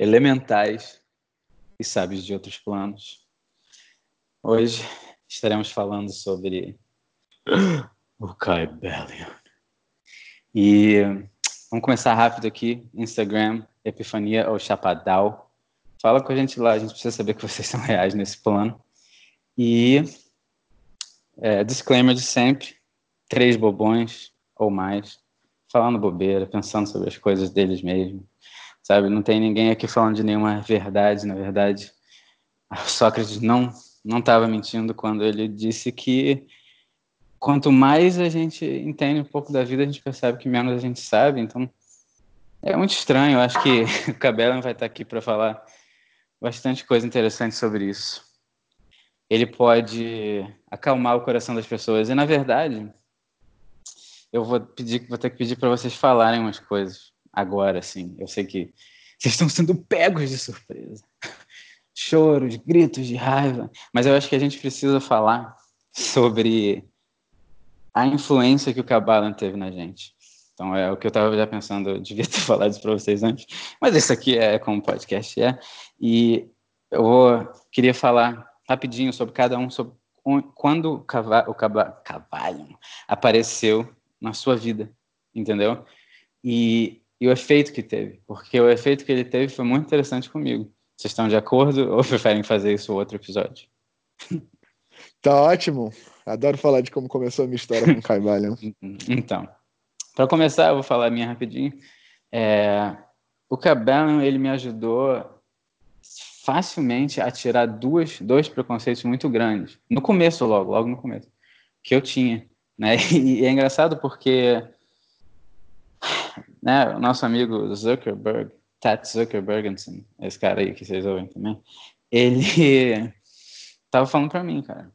elementais e sábios de outros planos. Hoje estaremos falando sobre o Kybellion. E vamos começar rápido aqui. Instagram, Epifania ou Chapadal. Fala com a gente lá, a gente precisa saber que vocês são reais nesse plano. E é, disclaimer de sempre: três bobões ou mais, falando bobeira, pensando sobre as coisas deles mesmos. Sabe, não tem ninguém aqui falando de nenhuma verdade, na verdade. Sócrates não não estava mentindo quando ele disse que quanto mais a gente entende um pouco da vida, a gente percebe que menos a gente sabe. Então, é muito estranho. Eu acho que o Cabela vai estar aqui para falar bastante coisa interessante sobre isso. Ele pode acalmar o coração das pessoas. E, na verdade, eu vou pedir, vou ter que pedir para vocês falarem umas coisas agora, assim. Eu sei que vocês estão sendo pegos de surpresa. Choros, gritos de raiva. Mas eu acho que a gente precisa falar sobre a influência que o Kabbalah teve na gente. Então é o que eu estava já pensando, eu devia ter falado isso para vocês antes, mas isso aqui é como podcast é. E eu vou, queria falar rapidinho sobre cada um, sobre quando o cavalo, o apareceu na sua vida, entendeu? E, e o efeito que teve, porque o efeito que ele teve foi muito interessante comigo. Vocês estão de acordo ou preferem fazer isso outro episódio? Tá ótimo. Adoro falar de como começou a minha história com o Caibalion. então, para começar, eu vou falar a minha rapidinho. É, o Cabellion, ele me ajudou facilmente a tirar duas, dois preconceitos muito grandes. No começo, logo, logo no começo, que eu tinha. Né? E é engraçado porque né, o nosso amigo Zuckerberg, Tat Zuckerbergensen, esse cara aí que vocês ouvem também, ele tava falando para mim, cara,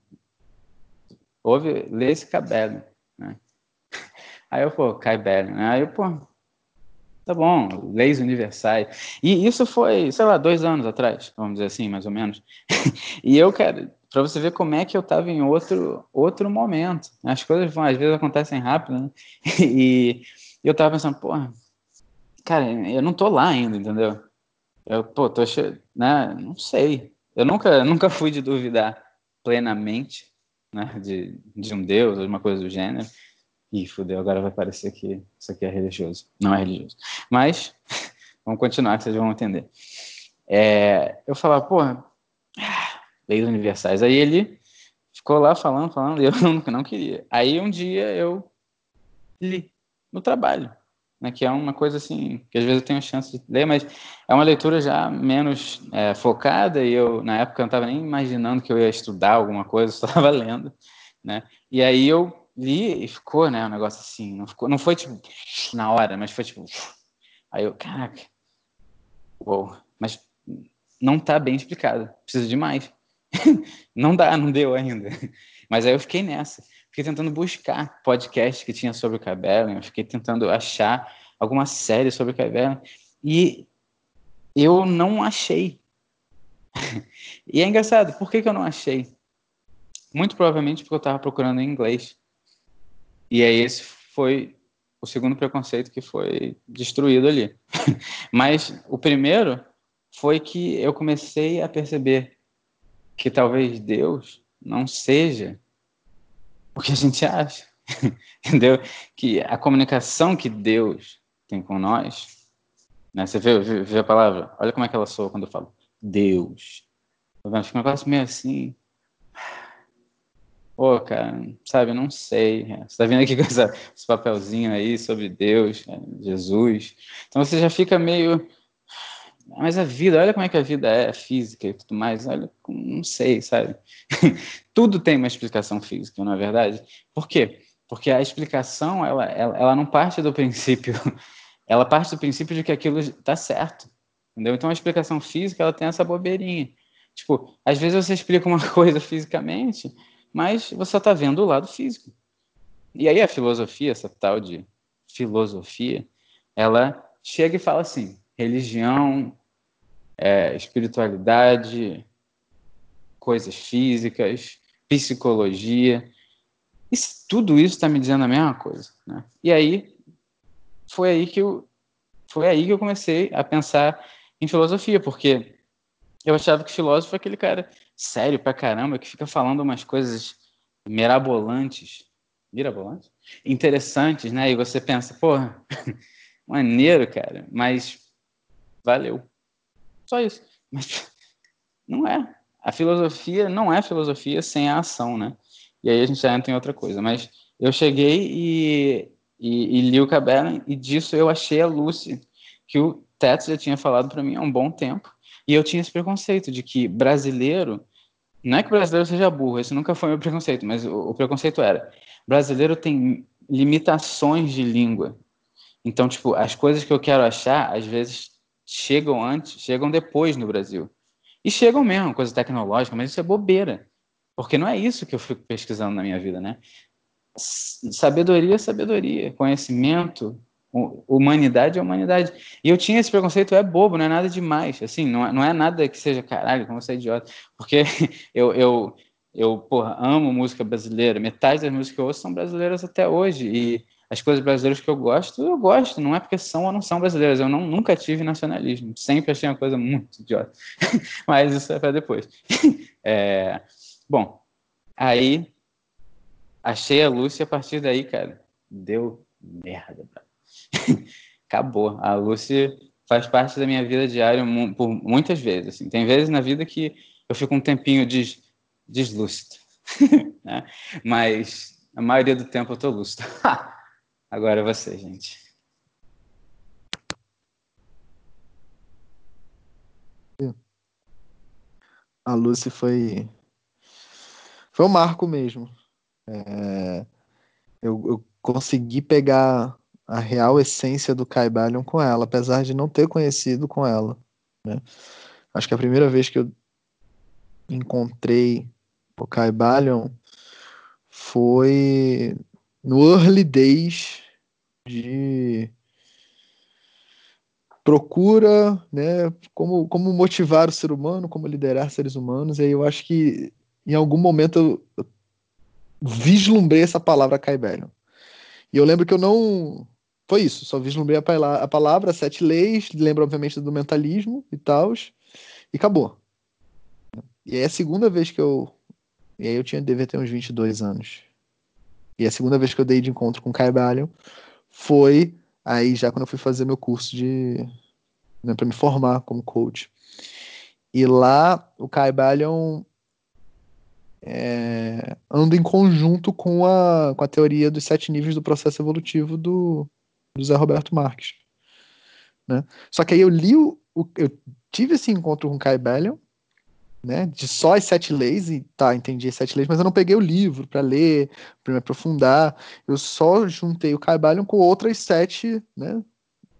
ouve, lê esse cabelo, né? Aí eu, pô, Caibelli, né? Aí eu, pô, tá bom, leis universais. E isso foi, sei lá, dois anos atrás, vamos dizer assim, mais ou menos. e eu, cara, para você ver como é que eu tava em outro, outro momento. As coisas às vezes acontecem rápido, né? E eu tava pensando, pô, cara, eu não tô lá ainda, entendeu? Eu, pô, tô cheio, né? Não sei. Eu nunca, nunca fui de duvidar plenamente, né? De, de um Deus, ou uma coisa do gênero. Ih, fudeu, agora vai parecer que isso aqui é religioso. Não é religioso. Mas, vamos continuar que vocês vão entender. É, eu falava, porra, leis universais. Aí ele ficou lá falando, falando, e eu não, não queria. Aí um dia eu li no trabalho, né, que é uma coisa assim, que às vezes eu tenho chance de ler, mas é uma leitura já menos é, focada, e eu, na época, não estava nem imaginando que eu ia estudar alguma coisa, só estava lendo, né, e aí eu li e ficou, né, um negócio assim, não, ficou, não foi tipo na hora, mas foi tipo, aí eu, caraca, uou, mas não tá bem explicado, precisa de mais. não dá, não deu ainda. Mas aí eu fiquei nessa, fiquei tentando buscar podcast que tinha sobre o cabelo, eu fiquei tentando achar alguma série sobre o cabelo e eu não achei. e é engraçado, por que, que eu não achei? Muito provavelmente porque eu estava procurando em inglês. E aí esse foi o segundo preconceito que foi destruído ali. Mas o primeiro foi que eu comecei a perceber que talvez Deus não seja o que a gente acha. Entendeu? Que a comunicação que Deus tem com nós, né? Você vê, vê, vê a palavra? Olha como é que ela soa quando eu falo Deus. Fica um negócio meio assim, Pô, cara, sabe, não sei. Você tá vindo aqui com essa, esse papelzinho aí sobre Deus, né, Jesus. Então você já fica meio. Mas a vida, olha como é que a vida é, física e tudo mais. Olha, não sei, sabe? tudo tem uma explicação física, não é verdade? Por quê? Porque a explicação, ela, ela, ela não parte do princípio. Ela parte do princípio de que aquilo está certo. Entendeu? Então a explicação física, ela tem essa bobeirinha. Tipo, às vezes você explica uma coisa fisicamente mas você está vendo o lado físico. E aí a filosofia, essa tal de filosofia, ela chega e fala assim: religião, é, espiritualidade, coisas físicas, psicologia, isso, tudo isso está me dizendo a mesma coisa. Né? E aí foi aí que eu foi aí que eu comecei a pensar em filosofia, porque eu achava que filósofo é aquele cara sério pra caramba, que fica falando umas coisas mirabolantes, mirabolantes? Interessantes, né? E você pensa, porra, maneiro, cara, mas valeu. Só isso. Mas não é. A filosofia não é filosofia sem a ação, né? E aí a gente já entra em outra coisa. Mas eu cheguei e, e, e li o Cabela e disso eu achei a Lucy, que o Teto já tinha falado para mim há um bom tempo. E eu tinha esse preconceito de que brasileiro. Não é que brasileiro seja burro, esse nunca foi meu preconceito, mas o, o preconceito era: brasileiro tem limitações de língua. Então, tipo, as coisas que eu quero achar, às vezes chegam antes, chegam depois no Brasil. E chegam mesmo, coisa tecnológica, mas isso é bobeira. Porque não é isso que eu fico pesquisando na minha vida, né? Sabedoria é sabedoria, conhecimento, humanidade é humanidade. E eu tinha esse preconceito, é bobo, não é nada demais, assim, não é, não é nada que seja caralho, como você é idiota. Porque eu, eu, eu porra, amo música brasileira, metade das músicas que eu ouço são brasileiras até hoje, e as coisas brasileiras que eu gosto, eu gosto, não é porque são ou não são brasileiras. Eu não, nunca tive nacionalismo, sempre achei uma coisa muito idiota. Mas isso é para depois. É, bom, aí achei a Lúcia a partir daí, cara, deu merda. Acabou. A Lúcia faz parte da minha vida diária por muitas vezes. Assim. Tem vezes na vida que eu fico um tempinho des, deslúcido. né? Mas a maioria do tempo eu tô lúcido. Agora é você, gente. A Lucy foi. Foi um marco mesmo. É... Eu, eu, consegui pegar a real essência do Caibalion com ela, apesar de não ter conhecido com ela. Né? Acho que a primeira vez que eu encontrei o Caibalion foi no early days de procura, né, como, como motivar o ser humano, como liderar seres humanos, e aí eu acho que em algum momento eu, vislumbrei essa palavra Caibelion. E eu lembro que eu não. Foi isso, só vislumbrei a, palavra, a palavra sete leis, lembra obviamente do mentalismo e tal, e acabou. E aí é a segunda vez que eu. E aí eu tinha, devia ter uns 22 anos. E a segunda vez que eu dei de encontro com Caibalion foi aí já quando eu fui fazer meu curso de né, para me formar como coach. E lá o Caibalion é, anda em conjunto com a, com a teoria dos sete níveis do processo evolutivo do, do Zé Roberto Marques. Né? Só que aí eu li o, o eu tive esse encontro com o Caibalion né, de só as sete leis, e tá, entendi as sete leis, mas eu não peguei o livro para ler, para me aprofundar, eu só juntei o Caibalion com outras sete, né,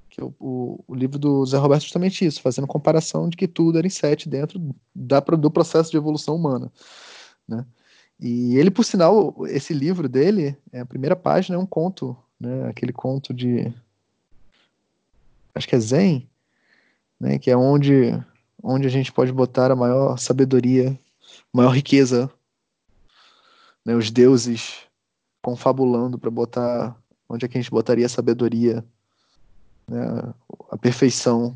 que o, o, o, livro do Zé Roberto é justamente isso, fazendo comparação de que tudo era em sete dentro da, do processo de evolução humana, né, e ele, por sinal, esse livro dele, é a primeira página é um conto, né, aquele conto de, acho que é Zen, né, que é onde onde a gente pode botar a maior sabedoria, maior riqueza, né, os deuses confabulando para botar onde é que a gente botaria a sabedoria, né, a perfeição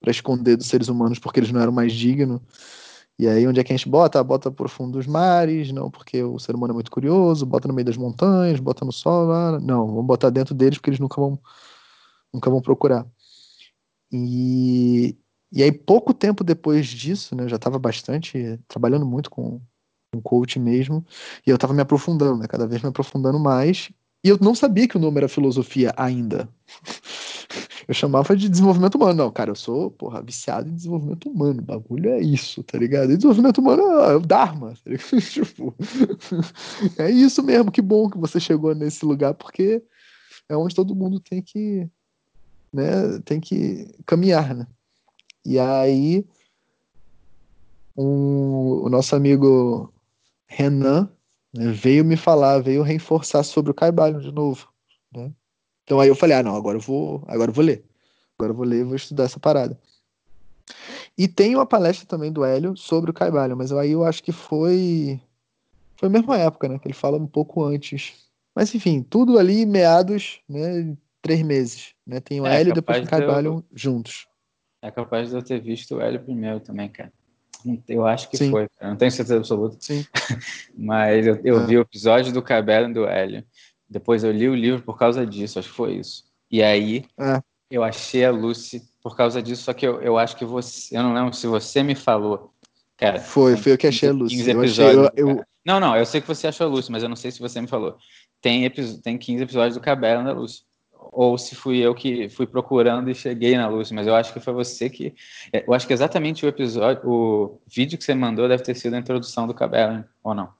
para esconder dos seres humanos porque eles não eram mais dignos. E aí onde é que a gente bota? Bota por fundo dos mares, não porque o ser humano é muito curioso, bota no meio das montanhas, bota no sol, ah, não, vamos botar dentro deles porque eles nunca vão nunca vão procurar. E, e aí, pouco tempo depois disso, né, eu já estava bastante trabalhando muito com, com coach mesmo, e eu estava me aprofundando, né, cada vez me aprofundando mais, e eu não sabia que o nome era filosofia ainda. eu chamava de desenvolvimento humano. Não, cara, eu sou, porra, viciado em desenvolvimento humano. Bagulho é isso, tá ligado? E desenvolvimento humano é o Dharma. Tá tipo, é isso mesmo, que bom que você chegou nesse lugar, porque é onde todo mundo tem que, né, tem que caminhar, né? E aí, um, o nosso amigo Renan né, veio me falar, veio reforçar sobre o Caibalion de novo. Né? Então aí eu falei, ah, não, agora eu vou, agora eu vou ler. Agora eu vou ler, vou estudar essa parada. E tem uma palestra também do Hélio sobre o Caibalion, mas aí eu acho que foi foi a mesma época, né? Que ele fala um pouco antes. Mas enfim, tudo ali meados, né? Três meses, né? Tem o é, Hélio e depois o Caibalion eu... juntos. É capaz de eu ter visto o Hélio primeiro também, cara. Eu acho que Sim. foi, cara. não tenho certeza absoluta. Sim. Mas eu, eu É. vi o episódio do Cabelo e do Hélio. Depois eu li o livro por causa disso, acho que foi isso. E aí É. eu achei a Lucy por causa disso, só que eu, eu acho que você. Eu não lembro se você me falou. Cara, Foi, foi eu que achei a 15 Lucy. 15 Eu achei, episódios eu, do eu- Não, não, eu sei que você achou a Lucy, mas eu não sei se você me falou. Tem, tem 15 episódios do Cabelo da Lucy. Ou se fui eu que fui procurando e cheguei na Lucy, mas eu acho que foi você que. é, Eu acho que exatamente o episódio, o vídeo que você mandou deve ter sido a introdução do Cabelo, ou não?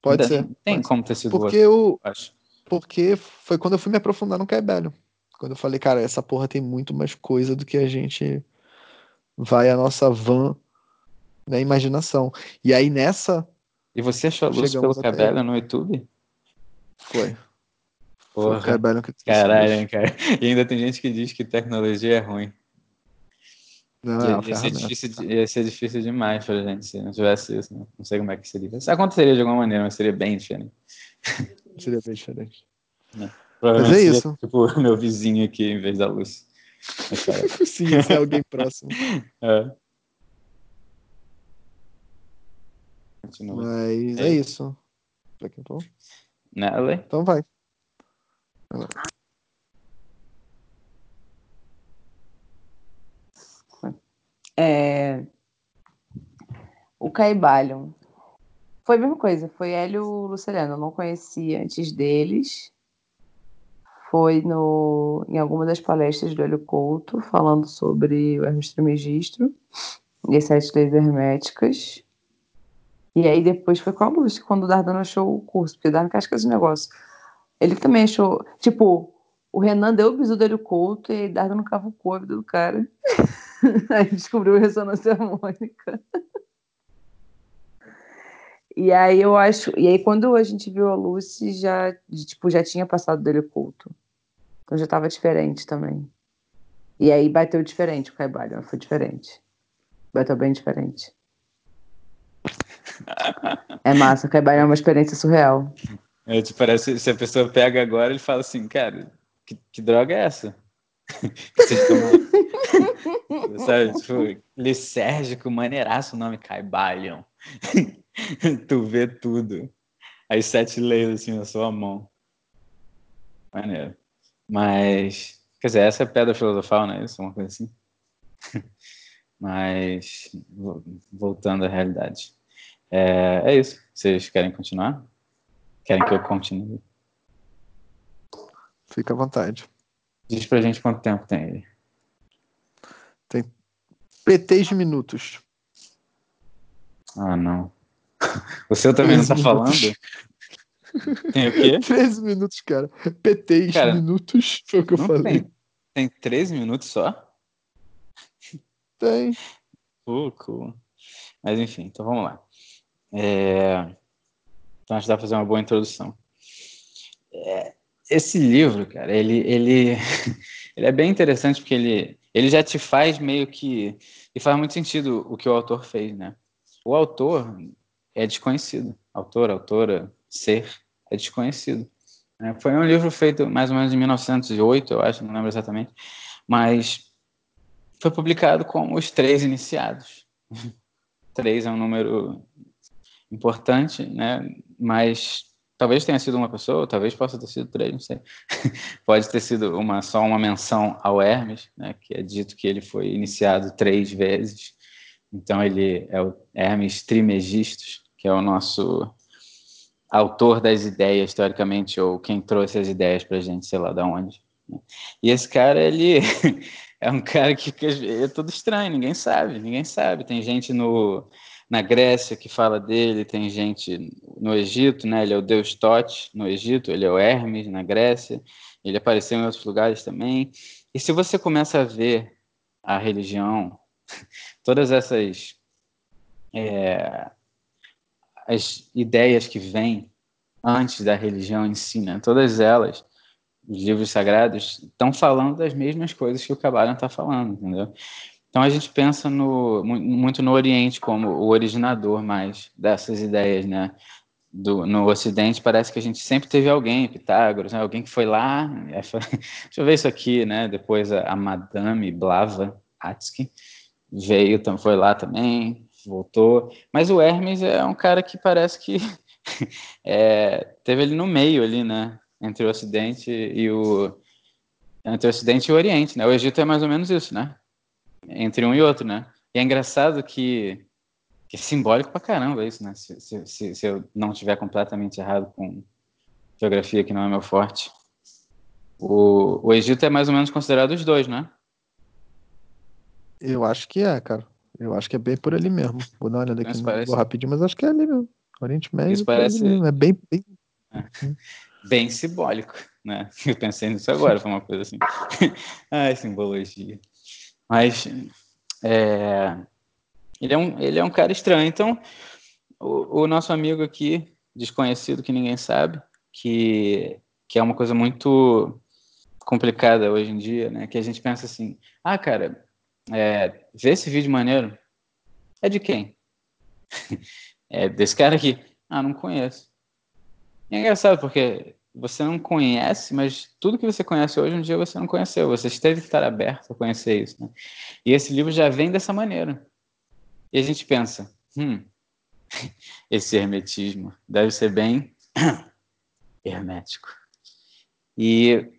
pode ser. Tem, pode como ter sido Porque outro, eu, acho. porque foi quando eu fui me aprofundar no Caibelho. Quando eu falei, cara, essa porra tem muito mais coisa do que a gente vai a nossa van na imaginação. E aí nessa E você achou a Lucy pelo Cabelo no YouTube? foi. Porra. Caralho, hein, cara. E ainda tem gente que diz que tecnologia é ruim. Não, ia, é ia ser difícil, ia ser difícil demais pra gente se não tivesse isso. Né? Não sei como é que seria. Isso aconteceria de alguma maneira, mas seria bem diferente. Seria bem diferente. Provavelmente Mas é seria, isso. tipo o meu vizinho aqui em vez da cara, Sim, se é alguém próximo. é. Continua. Mas É é isso. Quem for. Né, Ale? Então vai. É... O Caibalion. Foi a mesma coisa, foi Hélio Luciliano. Eu não conhecia antes deles. Foi no, em alguma das palestras do Hélio Couto, falando sobre o Hermes Trismegisto e as sete leis herméticas. E aí depois foi com a Lúcia, quando o Dardano achou o curso, porque o Dardano casca esse negócio. Ele também achou, tipo, o Renan deu o bisu do Hélio Couto e aí Dardano cavucou a vida do cara. Aí descobriu a ressonância harmônica. E aí eu acho. E aí, quando a gente viu a Lucy, já, tipo, já tinha passado dele culto. Então já tava diferente também. E aí bateu diferente o Caibalion, foi diferente. Bateu bem diferente. É massa, o Caibalion é uma experiência surreal. É, te parece, se a pessoa pega agora, ele fala assim, cara, que, que droga é essa? Sabe, tipo, lisérgico, maneiraço o nome, Caibalion. tu vê tudo. As sete leis assim na sua mão. Maneiro. Mas, quer dizer, essa é pedra filosofal, né? Isso é uma coisa assim. Mas, vo- voltando à realidade. É, é isso. Vocês querem continuar? Querem que eu continue? Fica à vontade. Diz pra gente quanto tempo tem ele. PTs de minutos. Ah, não. O seu também não tá 13 falando? minutos. Tem o quê? 13 minutos, cara. PTs Cara, minutos foi o que eu falei. tem. Tem 13 minutos só? Tem. Cool. Mas enfim, então vamos lá. É... Então acho que dá pra fazer uma boa introdução. É, Esse livro, cara, ele, ele, ele é bem interessante porque ele, ele já te faz meio que. E faz muito sentido o que o autor fez, né? O autor é desconhecido. Autor, autora, ser é desconhecido. né? Foi um livro feito mais ou menos em 1908, eu acho, não lembro exatamente. Mas foi publicado como os três iniciados. três é um número importante, né? Mas talvez tenha sido uma pessoa, talvez possa ter sido três, não sei. Pode ter sido uma só uma menção ao Hermes, né? Que é dito que ele foi iniciado três vezes. Então ele é o Hermes Trimegistus, que é o nosso autor das ideias, teoricamente, ou quem trouxe as ideias para gente, sei lá, da onde. né? E esse cara, ele é um cara que que é todo estranho, ninguém sabe, ninguém sabe. Tem gente no, na Grécia que fala dele, tem gente no Egito, né? Ele é o deus Tote no Egito, ele é o Hermes na Grécia, ele apareceu em outros lugares também. E se você começa a ver a religião, todas essas é, as ideias que vêm antes da religião em si, né? todas elas, os livros sagrados, estão falando das mesmas coisas que o Kabbalah está falando, entendeu? Então a gente pensa no, mu- muito no Oriente como o originador mais dessas ideias, né? Do, no Ocidente parece que a gente sempre teve alguém, Pitágoras, né? alguém que foi lá, aí falou, deixa eu ver isso aqui, né? Depois a, a Madame Blava, Blavatsky, veio, foi lá também, voltou. Mas o Hermes é um cara que parece que é, teve ele no meio ali, né? Entre o Ocidente e o entre o Ocidente e o Oriente, né? O Egito é mais ou menos isso, né? Entre um e outro, né? E é engraçado que, que é simbólico pra caramba isso, né? Se, se, se eu não estiver completamente errado com geografia, que não é meu forte. O, o Egito é mais ou menos considerado os dois, né? Eu acho que é, cara. Eu acho que é bem por ali mesmo. Vou dar uma olhada aqui parece... rapidinho, mas acho que é ali mesmo. Oriente Médio. Isso parece. É bem. Bem... É. bem simbólico, né? Eu pensei nisso agora, foi uma coisa assim. Ai, simbologia. Mas. É... Ele, é um, ele é um cara estranho. Então, o, o nosso amigo aqui, desconhecido que ninguém sabe, que, que é uma coisa muito complicada hoje em dia, né? Que a gente pensa assim, ah, cara, é, vê esse vídeo maneiro. É de quem? é desse cara aqui. Ah, não conheço. E é engraçado porque você não conhece, mas tudo que você conhece hoje um dia você não conheceu. Você teve que estar aberto a conhecer isso. Né? E esse livro já vem dessa maneira. E a gente pensa, hum, esse hermetismo deve ser bem hermético. E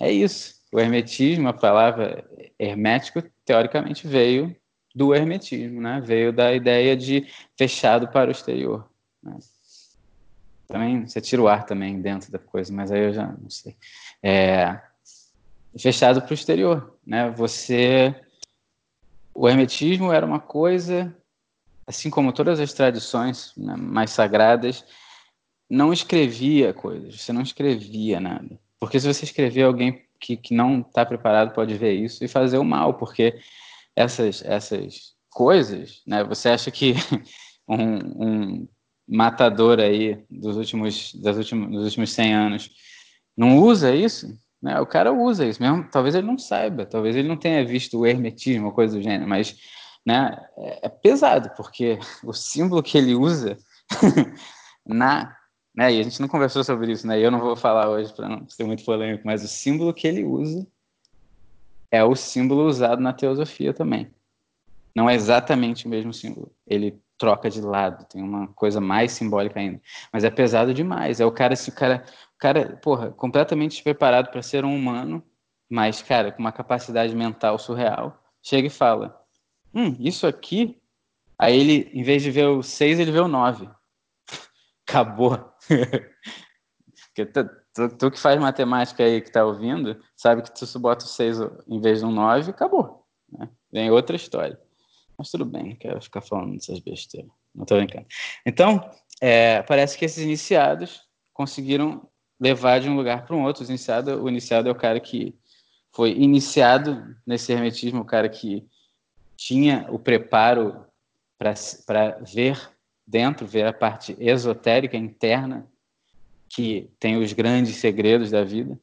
é isso. O hermetismo, a palavra hermético, teoricamente veio do hermetismo, né? Veio da ideia de fechado para o exterior. Né? Também você tira o ar também dentro da coisa, mas aí eu já não sei. É, fechado para o exterior, né? Você, o hermetismo era uma coisa, assim como todas as tradições né, mais sagradas, não escrevia coisas. Você não escrevia nada, porque se você escrever alguém que, que não está preparado pode ver isso e fazer o mal, porque essas, essas coisas, né? Você acha que um, um matador aí dos últimos, das últimos, dos últimos 100 anos não usa isso? Né? O cara usa isso, mesmo, talvez ele não saiba, talvez ele não tenha visto o hermetismo, coisa do gênero, mas né, é, é pesado, porque o símbolo que ele usa na né? E a gente não conversou sobre isso, né? E eu não vou falar hoje para não ser muito polêmico, mas o símbolo que ele usa é o símbolo usado na teosofia também. Não é exatamente o mesmo símbolo. Ele troca de lado, tem uma coisa mais simbólica ainda. Mas é pesado demais. É o cara, se o cara, o cara, porra, completamente despreparado para ser um humano, mas, cara, com uma capacidade mental surreal, chega e fala: Hum, isso aqui. Aí ele, em vez de ver o 6, ele vê o 9 acabou. Tu, tu, tu, que faz matemática aí que tá ouvindo, sabe que tu bota o 6 em vez de um 9, acabou. Né? Vem outra história. Mas tudo bem, não quero ficar falando dessas besteiras. Não tô brincando. Então, é, parece que esses iniciados conseguiram levar de um lugar para um outro. Iniciado, o iniciado é o cara que foi iniciado nesse hermetismo, o cara que tinha o preparo para ver dentro, ver a parte esotérica interna, que tem os grandes segredos da vida,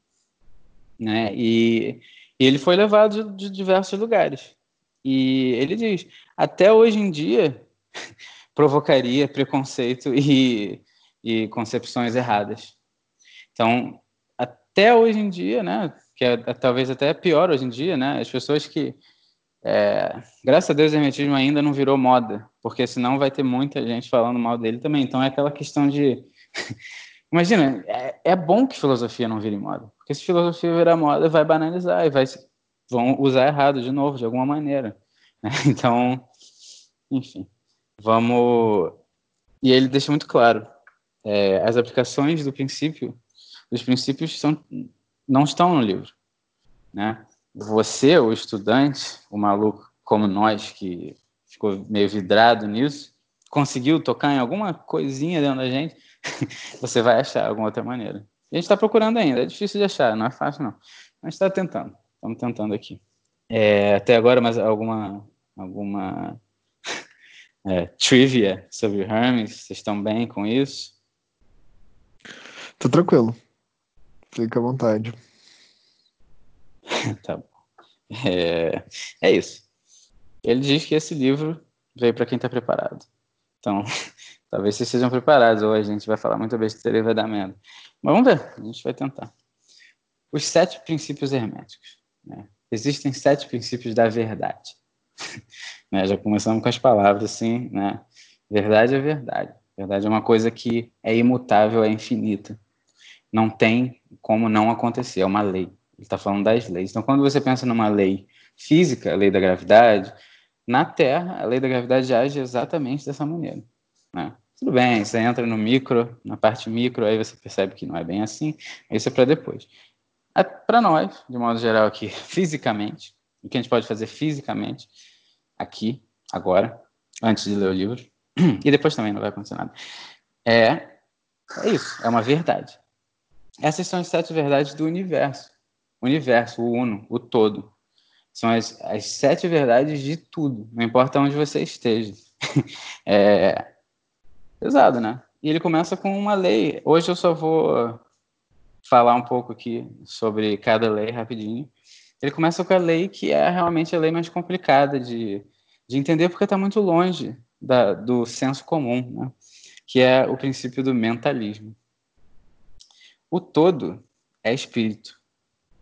né? E, e ele foi levado de, de diversos lugares. E ele diz: até hoje em dia provocaria preconceito e, e concepções erradas. Então, até hoje em dia, né? Que é, é talvez até pior hoje em dia, né? As pessoas que é, graças a Deus o hermetismo ainda não virou moda, porque senão vai ter muita gente falando mal dele também. Então é aquela questão de. Imagina, é, é, bom que filosofia não vire moda, porque se filosofia virar moda, vai banalizar e vai, vão usar errado de novo, de alguma maneira. Né? Então, enfim, vamos. E ele deixa muito claro: é, as aplicações do princípio, dos princípios são, não estão no livro. Né? você, o estudante, o maluco como nós, que ficou meio vidrado nisso, conseguiu tocar em alguma coisinha dentro da gente, você vai achar alguma outra maneira. a gente está procurando ainda, é difícil de achar, não é fácil não. Mas está tentando, estamos tentando aqui. É, até agora, mais alguma, alguma é, trivia sobre Hermes? Vocês estão bem com isso? Tô tranquilo. Fica à vontade. tá bom. É, é isso. Ele diz que esse livro veio para quem está preparado. Então, talvez vocês sejam preparados, ou a gente vai falar muita besteira e vai dar merda. Mas vamos ver, a gente vai tentar. Os sete princípios herméticos. Né? Existem sete princípios da verdade. né? Já começamos com as palavras assim, né? Verdade é verdade. Verdade é uma coisa que é imutável, é infinita. Não tem como não acontecer, é uma lei. Ele está falando das leis. Então, quando você pensa numa lei física, a lei da gravidade, na Terra, a lei da gravidade age exatamente dessa maneira. Né? Tudo bem, você entra no micro, na parte micro, aí você percebe que não é bem assim, isso é para depois. É para nós, de modo geral, aqui, fisicamente, o que a gente pode fazer fisicamente, aqui, agora, antes de ler o livro, e depois também não vai acontecer nada, é, é isso, é uma verdade. Essas são as sete verdades do universo. O universo, o uno, o todo. São as, as sete verdades de tudo, não importa onde você esteja. é pesado, né? E ele começa com uma lei. Hoje eu só vou falar um pouco aqui sobre cada lei rapidinho. Ele começa com a lei que é realmente a lei mais complicada de, de entender porque está muito longe da, do senso comum, né? que é o princípio do mentalismo. O todo é espírito.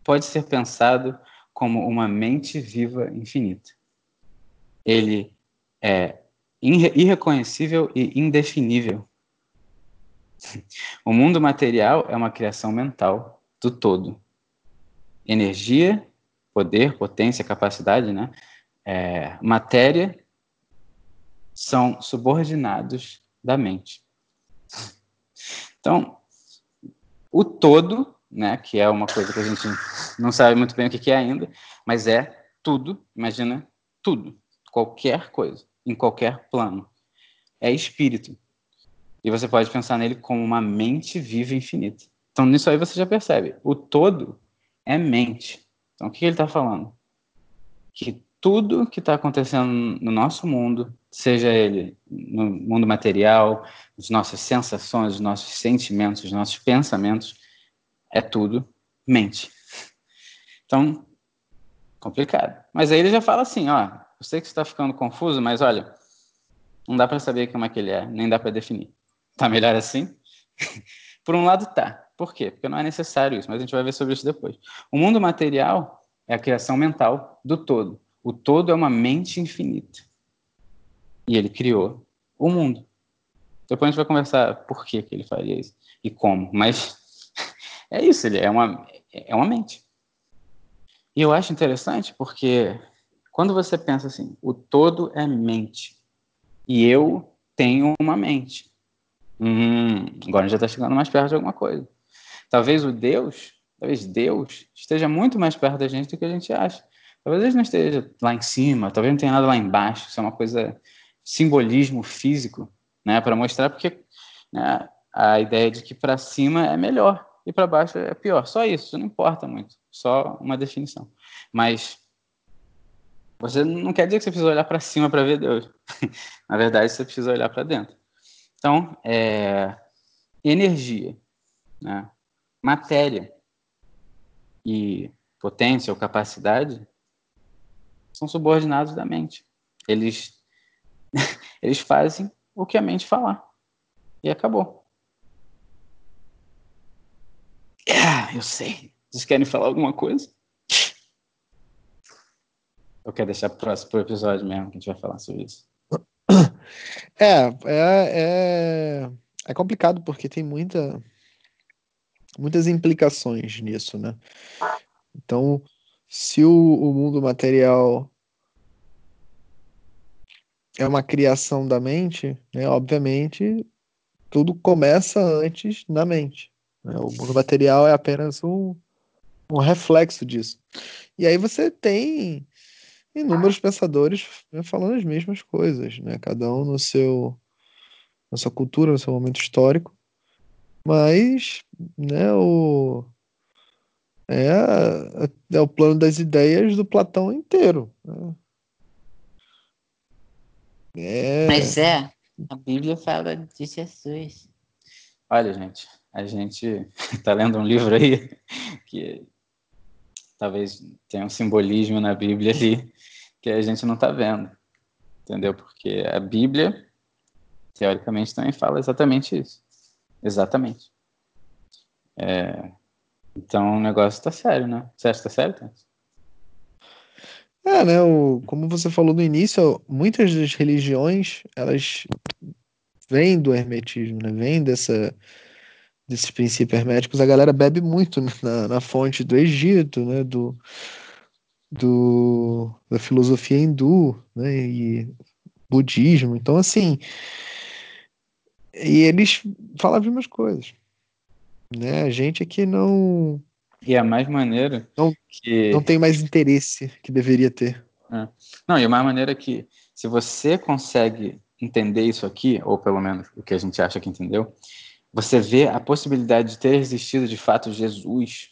Pode ser pensado como uma mente viva infinita. Ele é irreconhecível e indefinível. O mundo material é uma criação mental do todo. Energia, poder, potência, capacidade, né? É, matéria são subordinados da mente. Então, o todo, né, que é uma coisa que a gente não sabe muito bem o que é ainda, mas é tudo, imagina tudo, qualquer coisa, em qualquer plano. É espírito. E você pode pensar nele como uma mente viva infinita. Então, nisso aí você já percebe. O todo é mente. Então, o que ele está falando? Que tudo que está acontecendo no nosso mundo, seja ele no mundo material, as nossas sensações, os nossos sentimentos, os nossos pensamentos, é tudo mente. Então, complicado. Mas aí ele já fala assim, ó, eu sei que está ficando confuso, mas olha, não dá para saber como é que ele é, nem dá para definir. Tá melhor assim? Por um lado tá. Por quê? Porque não é necessário isso, mas a gente vai ver sobre isso depois. O mundo material é a criação mental do todo. O todo é uma mente infinita. E ele criou o mundo. Depois a gente vai conversar por que, que ele faria isso e como. Mas é isso, ele é uma, é uma mente. E eu acho interessante porque quando você pensa assim, o todo é mente e eu tenho uma mente. Hum, agora já está chegando mais perto de alguma coisa. Talvez o Deus, talvez Deus esteja muito mais perto da gente do que a gente acha. Talvez ele não esteja lá em cima, talvez não tenha nada lá embaixo. Isso é uma coisa simbolismo físico, né, para mostrar porque né, a ideia de que para cima é melhor e para baixo é pior. Só isso, não importa muito. Só uma definição. Mas você não quer dizer que você precisa olhar para cima para ver Deus. Na verdade, você precisa olhar para dentro. Então, é, energia, né, matéria e potência ou capacidade são subordinados da mente. Eles, eles fazem o que a mente falar. E acabou. Ah, eu sei. Vocês querem falar alguma coisa? Eu quero deixar para o próximo episódio mesmo que a gente vai falar sobre isso. É, é, é, é complicado porque tem muita, muitas implicações nisso, né? Então, se o, o mundo material é uma criação da mente, né, obviamente tudo começa antes na mente. Né? O mundo material é apenas um, um reflexo disso. E aí você tem inúmeros pensadores né, falando as mesmas coisas, né? cada um no seu na sua cultura, no seu momento histórico, mas né, o, é, é o plano das ideias do Platão inteiro. Né? É... Mas é, a Bíblia fala de Jesus. Olha, gente, a gente está lendo um livro aí que talvez tenha um simbolismo na Bíblia ali que a gente não está vendo, entendeu? Porque a Bíblia, teoricamente, também fala exatamente isso. Exatamente. É, então o negócio está sério, né? Você acha que está sério? É, né? O, como você falou no início, muitas das religiões elas vêm do hermetismo, né? Vêm dessa, desses princípios herméticos. A galera bebe muito na, na fonte do Egito, né? Do, do, da filosofia hindu, né? E budismo. Então, assim, e eles falam as mesmas coisas. Né? A gente aqui não. E a mais maneira não, que. Não tem mais interesse que deveria ter. É. Não, e a mais maneira que, se você consegue entender isso aqui, ou pelo menos o que a gente acha que entendeu, você vê a possibilidade de ter existido de fato Jesus,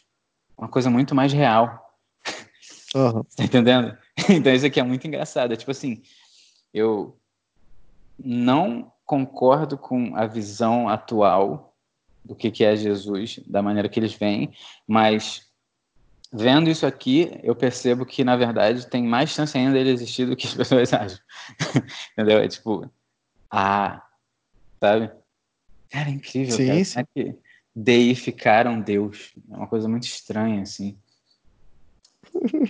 uma coisa muito mais real. Uhum. Tá entendendo? Então isso aqui é muito engraçado. É tipo assim, eu não concordo com a visão atual do que, que é Jesus, da maneira que eles veem, mas vendo isso aqui, eu percebo que, na verdade, tem mais chance ainda dele existir do que as pessoas acham. Entendeu? É tipo, ah, sabe? Cara, é incrível. Sim, cara. sim. É que deificaram Deus. É uma coisa muito estranha, assim.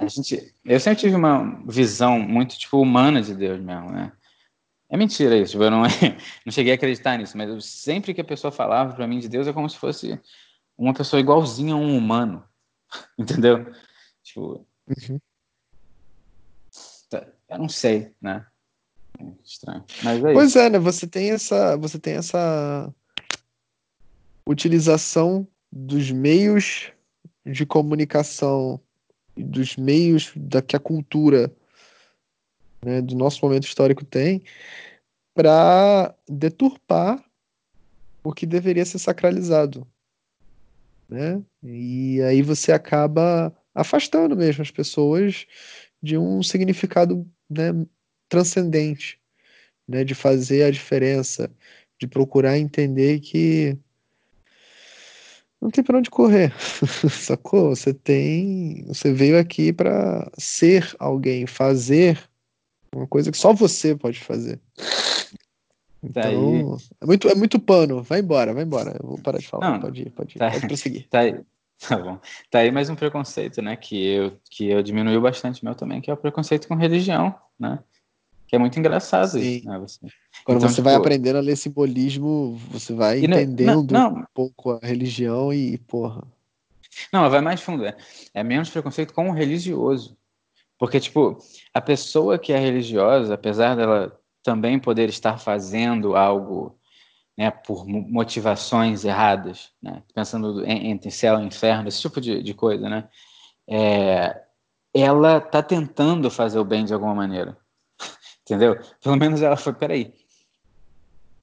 A gente, eu sempre tive uma visão muito, tipo, humana de Deus mesmo, né? É mentira isso, tipo, eu não, não cheguei a acreditar nisso, mas eu, sempre que a pessoa falava para mim de Deus é como se fosse uma pessoa igualzinha a um humano, entendeu? Tipo, uhum. Tá, eu não sei, né? É estranho. Mas é pois isso. é, né? Você tem essa, você tem essa utilização dos meios de comunicação, dos meios da que a cultura né, do nosso momento histórico tem, para deturpar o que deveria ser sacralizado. Né? E aí você acaba afastando mesmo as pessoas de um significado né, transcendente, né, de fazer a diferença, de procurar entender que não tem para onde correr, sacou? Você tem, você veio aqui para ser alguém, fazer uma coisa que só você pode fazer. Tá Então, é muito, é muito pano. Vai embora, vai embora. Eu vou parar de falar. Não, pode ir, pode ir. tá. Pode prosseguir. Tá aí, tá bom. Tá aí mais um preconceito, né? Que eu, que eu diminuiu bastante meu também, que é o preconceito com religião, né? Que é muito engraçado Sim. isso, né? Você, Quando Então, você vai tipo- aprendendo a ler simbolismo, você vai E não- entendendo não- um pouco a religião e, porra. Não, mas vai mais fundo. É, é menos preconceito com o religioso. Porque, tipo, a pessoa que é religiosa, apesar dela também poder estar fazendo algo né, por mo- motivações erradas, né, pensando em- entre céu e inferno, esse tipo de, de coisa, né, é, ela tá tentando fazer o bem de alguma maneira. Entendeu? Pelo menos ela foi, peraí,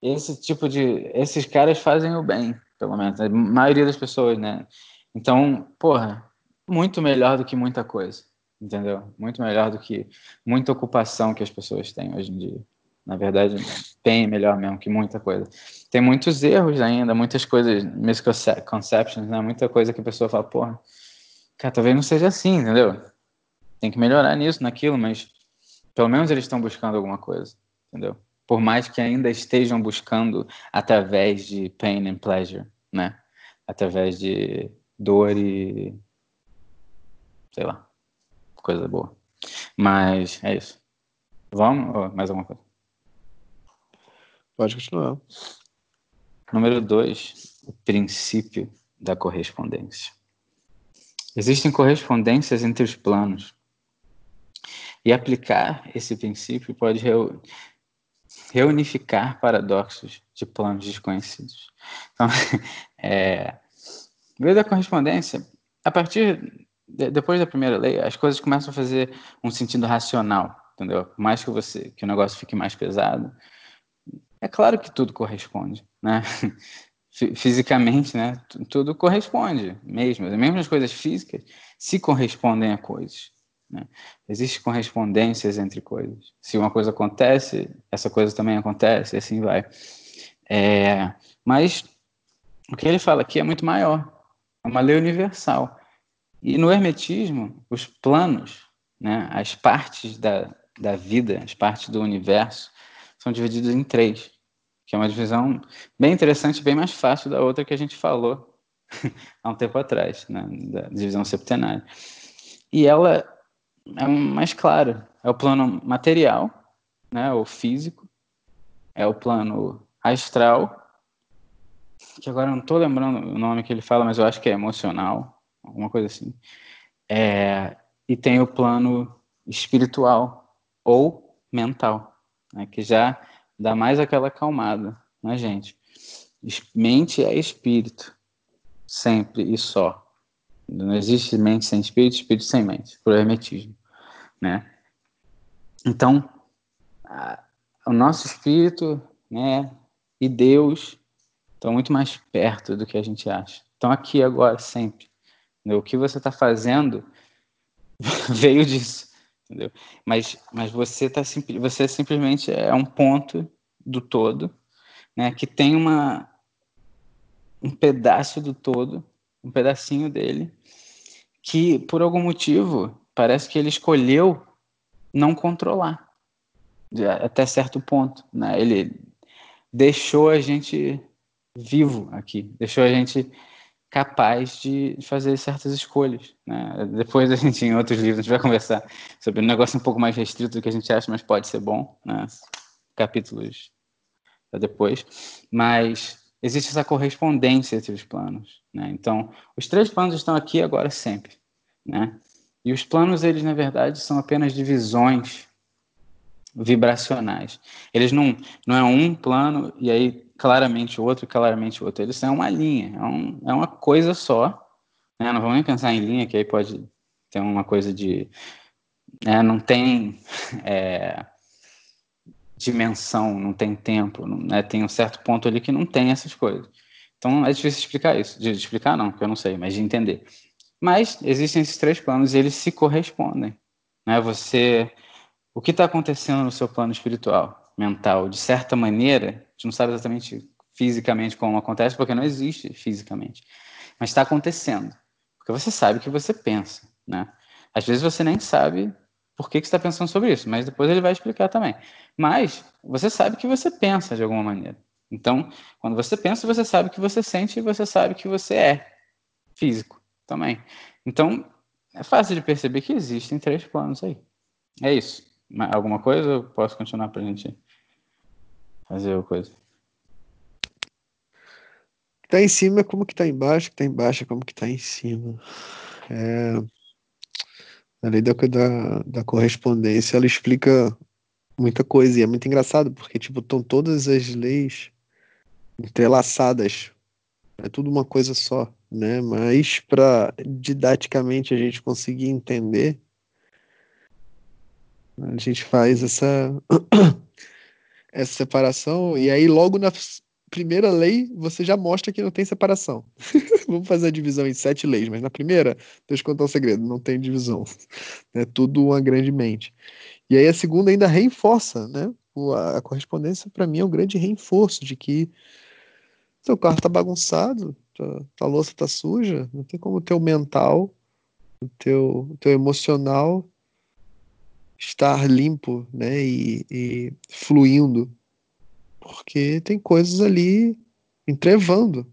esse tipo de. Esses caras fazem o bem, pelo menos. A maioria das pessoas, né? Então, porra, muito melhor do que muita coisa. Entendeu? Muito melhor do que muita ocupação que as pessoas têm hoje em dia. Na verdade, bem melhor mesmo que muita coisa. Tem muitos erros ainda, muitas coisas, misconceptions, né? Muita coisa que a pessoa fala, porra, cara, talvez não seja assim, entendeu? Tem que melhorar nisso, naquilo, mas pelo menos eles estão buscando alguma coisa, entendeu? Por mais que ainda estejam buscando através de pain and pleasure, né? Através de dor e sei lá, coisa boa. Mas é isso. Vamos? Ou mais alguma coisa? Pode continuar. Número dois, o princípio da correspondência. Existem correspondências entre os planos. E aplicar esse princípio pode reu- reunificar paradoxos de planos desconhecidos. Então, é, lei da correspondência, a partir de- depois da primeira lei, as coisas começam a fazer um sentido racional, entendeu? Por mais que você que o negócio fique mais pesado, é claro que tudo corresponde, né? Fi- Fisicamente, né? Tu- Tudo corresponde mesmo. Mesmo as coisas físicas se correspondem a coisas. Né? Existem correspondências entre coisas. Se uma coisa acontece, essa coisa também acontece, e assim vai. É, mas o que ele fala aqui é muito maior. É uma lei universal. E no Hermetismo, os planos, né, as partes da, da vida, as partes do universo, são divididos em três, que é uma divisão bem interessante, bem mais fácil da outra que a gente falou há um tempo atrás, né, da divisão septenária. E ela é mais claro. É o plano material, né, o físico, é o plano astral, que agora não estou lembrando o nome que ele fala, mas eu acho que é emocional, alguma coisa assim. É, e tem o plano espiritual ou mental, né, que já dá mais aquela acalmada na gente. Mente é espírito, sempre e só. Não existe mente sem espírito, espírito sem mente, por hermetismo, né? Então, a, o nosso espírito, né, e Deus estão muito mais perto do que a gente acha. Estão aqui agora, sempre. Entendeu? O que você está fazendo veio disso, entendeu? Mas, mas você tá você simplesmente é um ponto do todo, né, que tem uma um pedaço do todo um pedacinho dele, que por algum motivo parece que ele escolheu não controlar até certo ponto, né? Ele deixou a gente vivo aqui, deixou a gente capaz de fazer certas escolhas. Né? Depois a gente, em outros livros, a gente vai conversar sobre um negócio um pouco mais restrito do que a gente acha, mas pode ser bom, né? capítulos depois. Mas existe essa correspondência entre os planos. Né? Então, os três planos estão aqui agora sempre. Né? E os planos, eles, na verdade, são apenas divisões vibracionais. Eles não, não é um plano e aí claramente o outro, claramente o outro. Eles são uma linha, é, um, é uma coisa só. Né? Não vamos nem pensar em linha, que aí pode ter uma coisa de. Né? Não tem. É, dimensão, não tem tempo, não, né? tem um certo ponto ali que não tem essas coisas. Então é difícil explicar isso. De explicar não, porque eu não sei, mas de entender. Mas existem esses três planos e eles se correspondem. Né? Você, o que está acontecendo no seu plano espiritual, mental, de certa maneira, a gente não sabe exatamente fisicamente como acontece, porque não existe fisicamente, mas está acontecendo, porque você sabe o que você pensa, né? Às vezes você nem sabe por que, que você está pensando sobre isso, mas depois ele vai explicar também. Mas você sabe que você pensa de alguma maneira. Então, quando você pensa, você sabe que você sente e você sabe que você é físico também. Então, é fácil de perceber que existem três planos aí. É isso. Alguma coisa ou posso continuar para a gente fazer a coisa? Tá em cima é como que tá embaixo, que tá embaixo é como que tá em cima. É... A lei da, da, da correspondência, ela explica muita coisa. E é muito engraçado, porque, tipo, estão todas as leis entrelaçadas. É tudo uma coisa só, né? Mas para didaticamente a gente conseguir entender, a gente faz essa essa separação e aí logo na primeira lei você já mostra que não tem separação. Vamos fazer a divisão em sete leis, mas na primeira, deixa eu contar um segredo, não tem divisão. É tudo uma grande mente. E aí a segunda ainda reforça, né? A correspondência para mim é um grande reforço de que seu carro está bagunçado, a louça está suja, não tem como o teu mental, o teu, teu emocional estar limpo, né? E, e fluindo, porque tem coisas ali entrevando,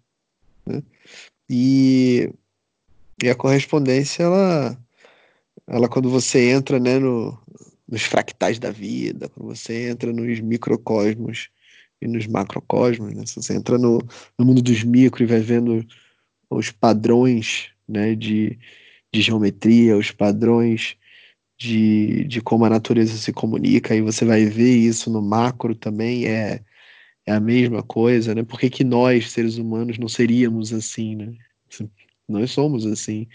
né? E, e a correspondência, ela, ela quando você entra, né, no, nos fractais da vida, quando você entra nos microcosmos e nos macrocosmos, né? Se você entra no, no mundo dos micro e vai vendo os padrões né, de, de geometria, os padrões de, de como a natureza se comunica, e você vai ver isso no macro também, é, é a mesma coisa, né? Por que, que nós, seres humanos, não seríamos assim, né? Nós somos assim,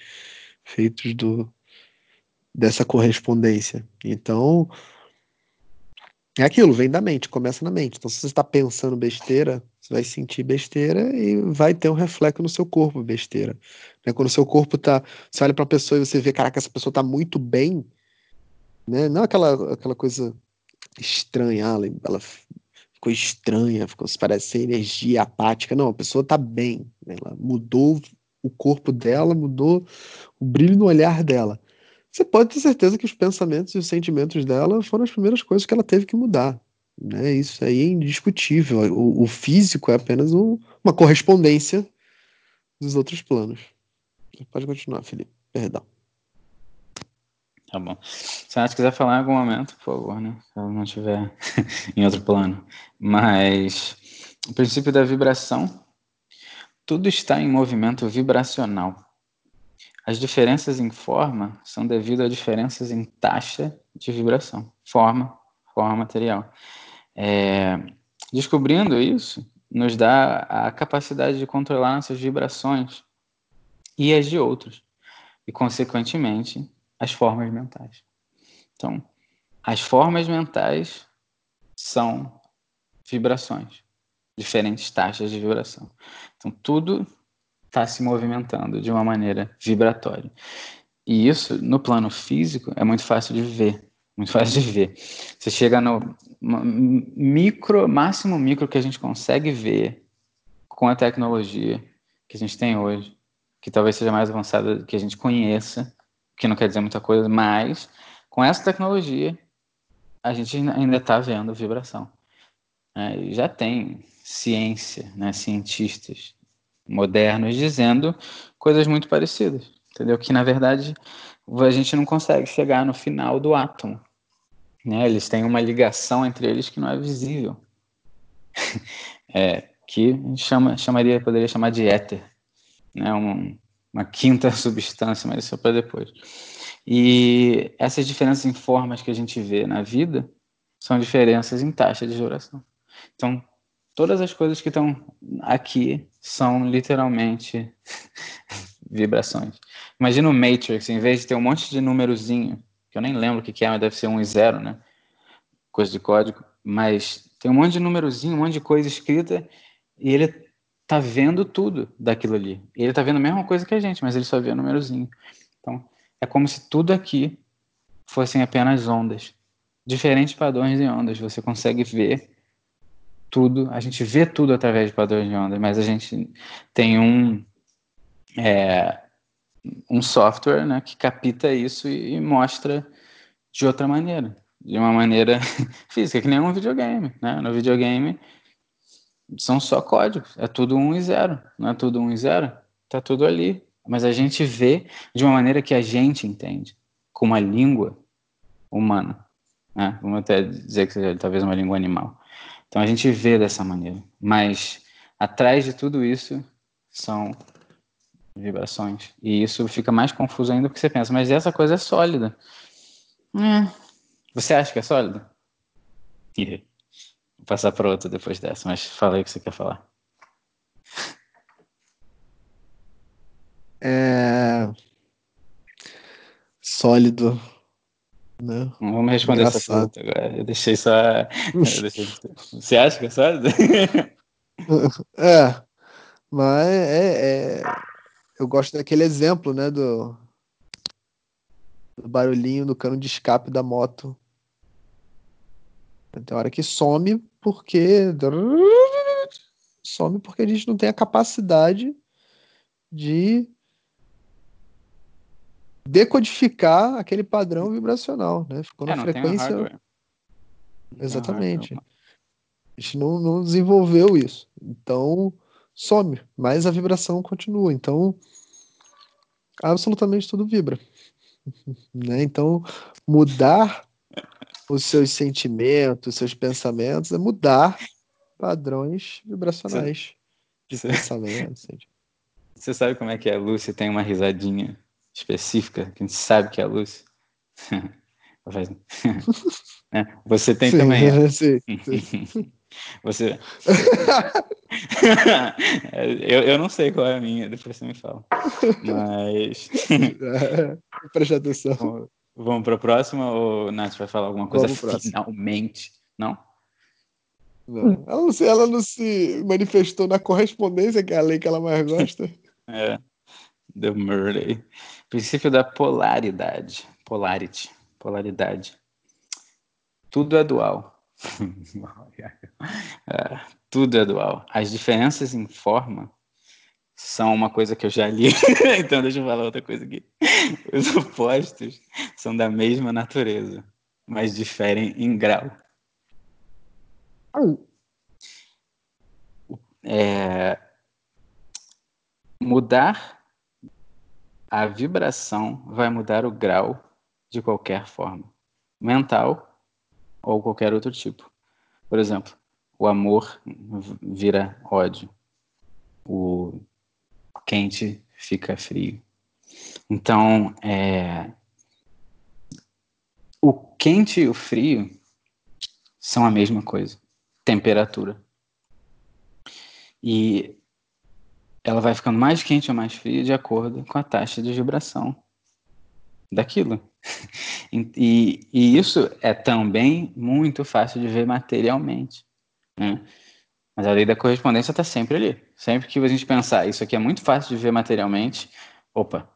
feitos do, dessa correspondência. Então, é aquilo, vem da mente, começa na mente. Então, se você está pensando besteira, você vai sentir besteira e vai ter um reflexo no seu corpo besteira. Né? Quando o seu corpo tá. Você olha para a pessoa e você vê, caraca, essa pessoa está muito bem, né? Não aquela, aquela coisa estranha, ela, ela ficou estranha, ficou, parece ser energia apática. Não, a pessoa está bem. Né? Ela mudou o corpo dela, mudou o brilho no olhar dela você pode ter certeza que os pensamentos e os sentimentos dela foram as primeiras coisas que ela teve que mudar. Né? Isso aí é indiscutível. O, o físico é apenas um, uma correspondência dos outros planos. Pode continuar, Felipe. Perdão. Tá bom. Se a quiser falar em algum momento, por favor, né? Se ela não estiver em outro plano. Mas o princípio da vibração, tudo está em movimento vibracional. As diferenças em forma são devido a diferenças em taxa de vibração, forma, forma material. É, descobrindo isso, nos dá a capacidade de controlar nossas vibrações e as de outros, e, consequentemente, as formas mentais. Então, as formas mentais são vibrações, diferentes taxas de vibração. Então, tudo está se movimentando de uma maneira vibratória. E isso, no plano físico, é muito fácil de ver. Muito fácil de ver. Você chega no micro, máximo micro que a gente consegue ver com a tecnologia que a gente tem hoje, que talvez seja mais avançada que a gente conheça, que não quer dizer muita coisa, mas com essa tecnologia a gente ainda está vendo vibração. É, já tem ciência, né, cientistas modernos dizendo coisas muito parecidas, entendeu? Que na verdade a gente não consegue chegar no final do átomo, né? Eles têm uma ligação entre eles que não é visível, é, que chama, chamaria, poderia chamar de éter, né? Um, uma quinta substância, mas isso é para depois. E essas diferenças em formas que a gente vê na vida são diferenças em taxa de duração. Então, todas as coisas que estão aqui são literalmente vibrações. Imagina o Matrix, em vez de ter um monte de númerozinho, que eu nem lembro o que é, mas deve ser um e zero, né? Coisa de código. Mas tem um monte de númerozinho, um monte de coisa escrita, e ele tá vendo tudo daquilo ali. Ele tá vendo a mesma coisa que a gente, mas ele só vê o númerozinho. Então, é como se tudo aqui fossem apenas ondas. Diferentes padrões de ondas. Você consegue ver tudo, a gente vê tudo através de padrões de ondas, mas a gente tem um é, um software né, que capta isso e, e, mostra de outra maneira, de uma maneira física, que nem um videogame. Né? No videogame são só códigos, é tudo um e zero, não é tudo um e zero, tá tudo ali. Mas a gente vê de uma maneira que a gente entende, com uma língua humana. Né? Vamos até dizer que seja talvez uma língua animal. Então a gente vê dessa maneira. Mas atrás de tudo isso são vibrações. E isso fica mais confuso ainda porque você pensa, mas essa coisa é sólida. É. Você acha que é sólida? Vou passar para outra depois dessa, mas fala aí o que você quer falar. É... Sólido. Né? Não vamos responder Engraçado. essa pergunta agora. Eu deixei só. Eu deixei... Você acha que é sólido? é. Mas é, é, eu gosto daquele exemplo, né, do, do barulhinho do cano de escape da moto. Tem hora que some porque some porque a gente não tem a capacidade de decodificar aquele padrão vibracional, né? Ficou é, na frequência. Exatamente. A gente não, não desenvolveu isso. Então, some, mas a vibração continua. Então, absolutamente tudo vibra. né? Então, mudar os seus sentimentos, os seus pensamentos é mudar padrões vibracionais de Você... pensamento. Você sabe como é que é a Lucy tem uma risadinha específica, que a gente sabe que é a Lucy? É, você tem sim, também. É. Sim, sim. Você. eu, eu não sei qual é a minha, depois você me fala. Mas. Preste atenção. Vamos, para a próxima ou Nath vai falar alguma coisa finalmente? Não? Não. Ela, não se, ela não se manifestou na correspondência, que é a lei que ela mais gosta. É. The Murray. Princípio da polaridade. Polarity. Polaridade. Tudo é dual. é, tudo é dual. As diferenças em forma são uma coisa que eu já li. então deixa eu falar outra coisa aqui. Os opostos são da mesma natureza, mas diferem em grau. É, mudar a vibração vai mudar o grau de qualquer forma, mental ou qualquer outro tipo. Por exemplo, o amor vira ódio, o quente fica frio. Então, é... o quente e o frio são a mesma coisa, temperatura. E ela vai ficando mais quente ou mais fria de acordo com a taxa de vibração daquilo. E, e isso é também muito fácil de ver materialmente. Né? Mas a lei da correspondência está sempre ali. Sempre que a gente pensar, isso aqui é muito fácil de ver materialmente, opa,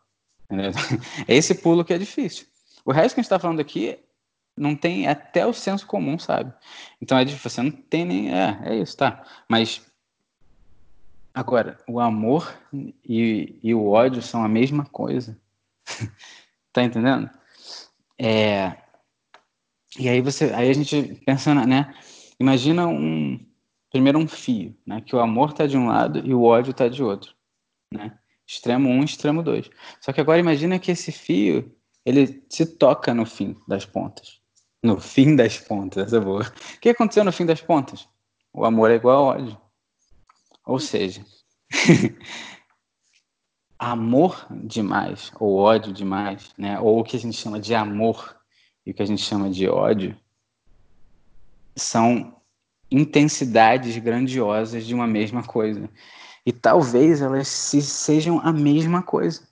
entendeu? é esse pulo que é difícil. O resto que a gente está falando aqui não tem até o senso comum, sabe? Então é difícil, você não tem nem. É, é isso, tá. Mas agora, o amor e, e o ódio são a mesma coisa. tá entendendo? É, e aí você, aí a gente pensando, né? Imagina um primeiro um fio, né? Que o amor está de um lado e o ódio está de outro, né? Extremo 1, um, extremo 2. Só que agora imagina que esse fio ele se toca no fim das pontas. No fim das pontas, é boa. O que aconteceu no fim das pontas? O amor é igual ao ódio. Ou seja, amor demais, ou ódio demais, né? ou o que a gente chama de amor e o que a gente chama de ódio, são intensidades grandiosas de uma mesma coisa. E talvez elas se, sejam a mesma coisa.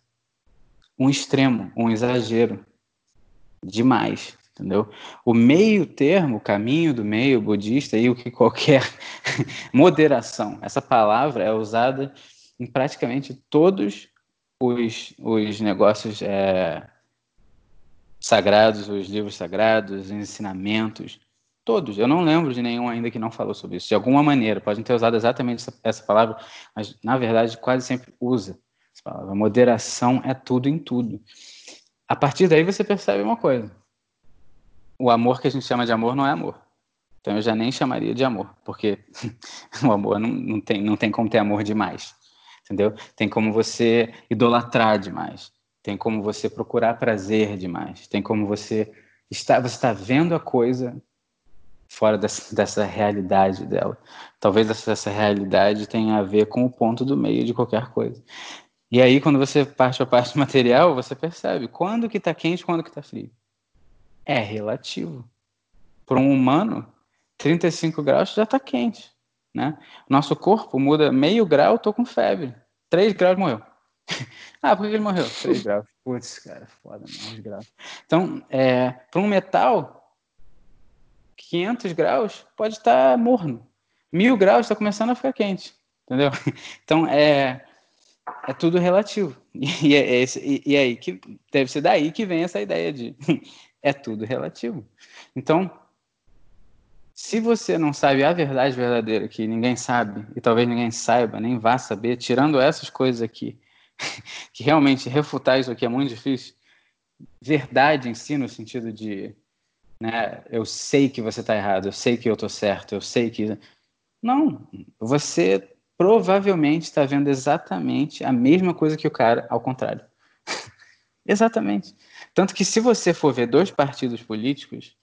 Um extremo, um exagero. Demais, entendeu? O meio termo, o caminho do meio budista e o que qualquer moderação. Essa palavra é usada em praticamente todos os, os negócios é, sagrados, os livros sagrados, os ensinamentos, todos. Eu não lembro de nenhum ainda que não falou sobre isso. De alguma maneira, podem ter usado exatamente essa, essa palavra, mas na verdade quase sempre usa essa palavra. Moderação é tudo em tudo. A partir daí você percebe uma coisa: o amor que a gente chama de amor não é amor. Então eu já nem chamaria de amor, porque o amor não, não, tem, não tem como ter amor demais entendeu? Tem como você idolatrar demais, tem como você procurar prazer demais, tem como você está você está vendo a coisa fora dessa, dessa realidade dela. Talvez essa, essa realidade tenha a ver com o ponto do meio de qualquer coisa. E aí, quando você parte a parte material, você percebe quando que está quente, quando que está frio. É relativo. Para um humano, 35 graus já está quente. Né? Nosso corpo muda meio grau, tô com febre. 3 graus morreu. ah, por que ele morreu? 3 graus. Putz, cara, foda, 9 graus. Então, é, para um metal, 500 graus pode estar tá morno. 1000 graus está começando a ficar quente. Entendeu? Então, é, é tudo relativo. E, é, esse, e, e aí que deve ser daí que vem essa ideia de é tudo relativo. Então, se você não sabe a verdade verdadeira, que ninguém sabe, e talvez ninguém saiba, nem vá saber, tirando essas coisas aqui, que realmente refutar isso aqui é muito difícil, verdade em si, no sentido de, né, eu sei que você está errado, eu sei que eu estou certo, eu sei que. Não, você provavelmente está vendo exatamente a mesma coisa que o cara, ao contrário. exatamente. Tanto que se você for ver dois partidos políticos,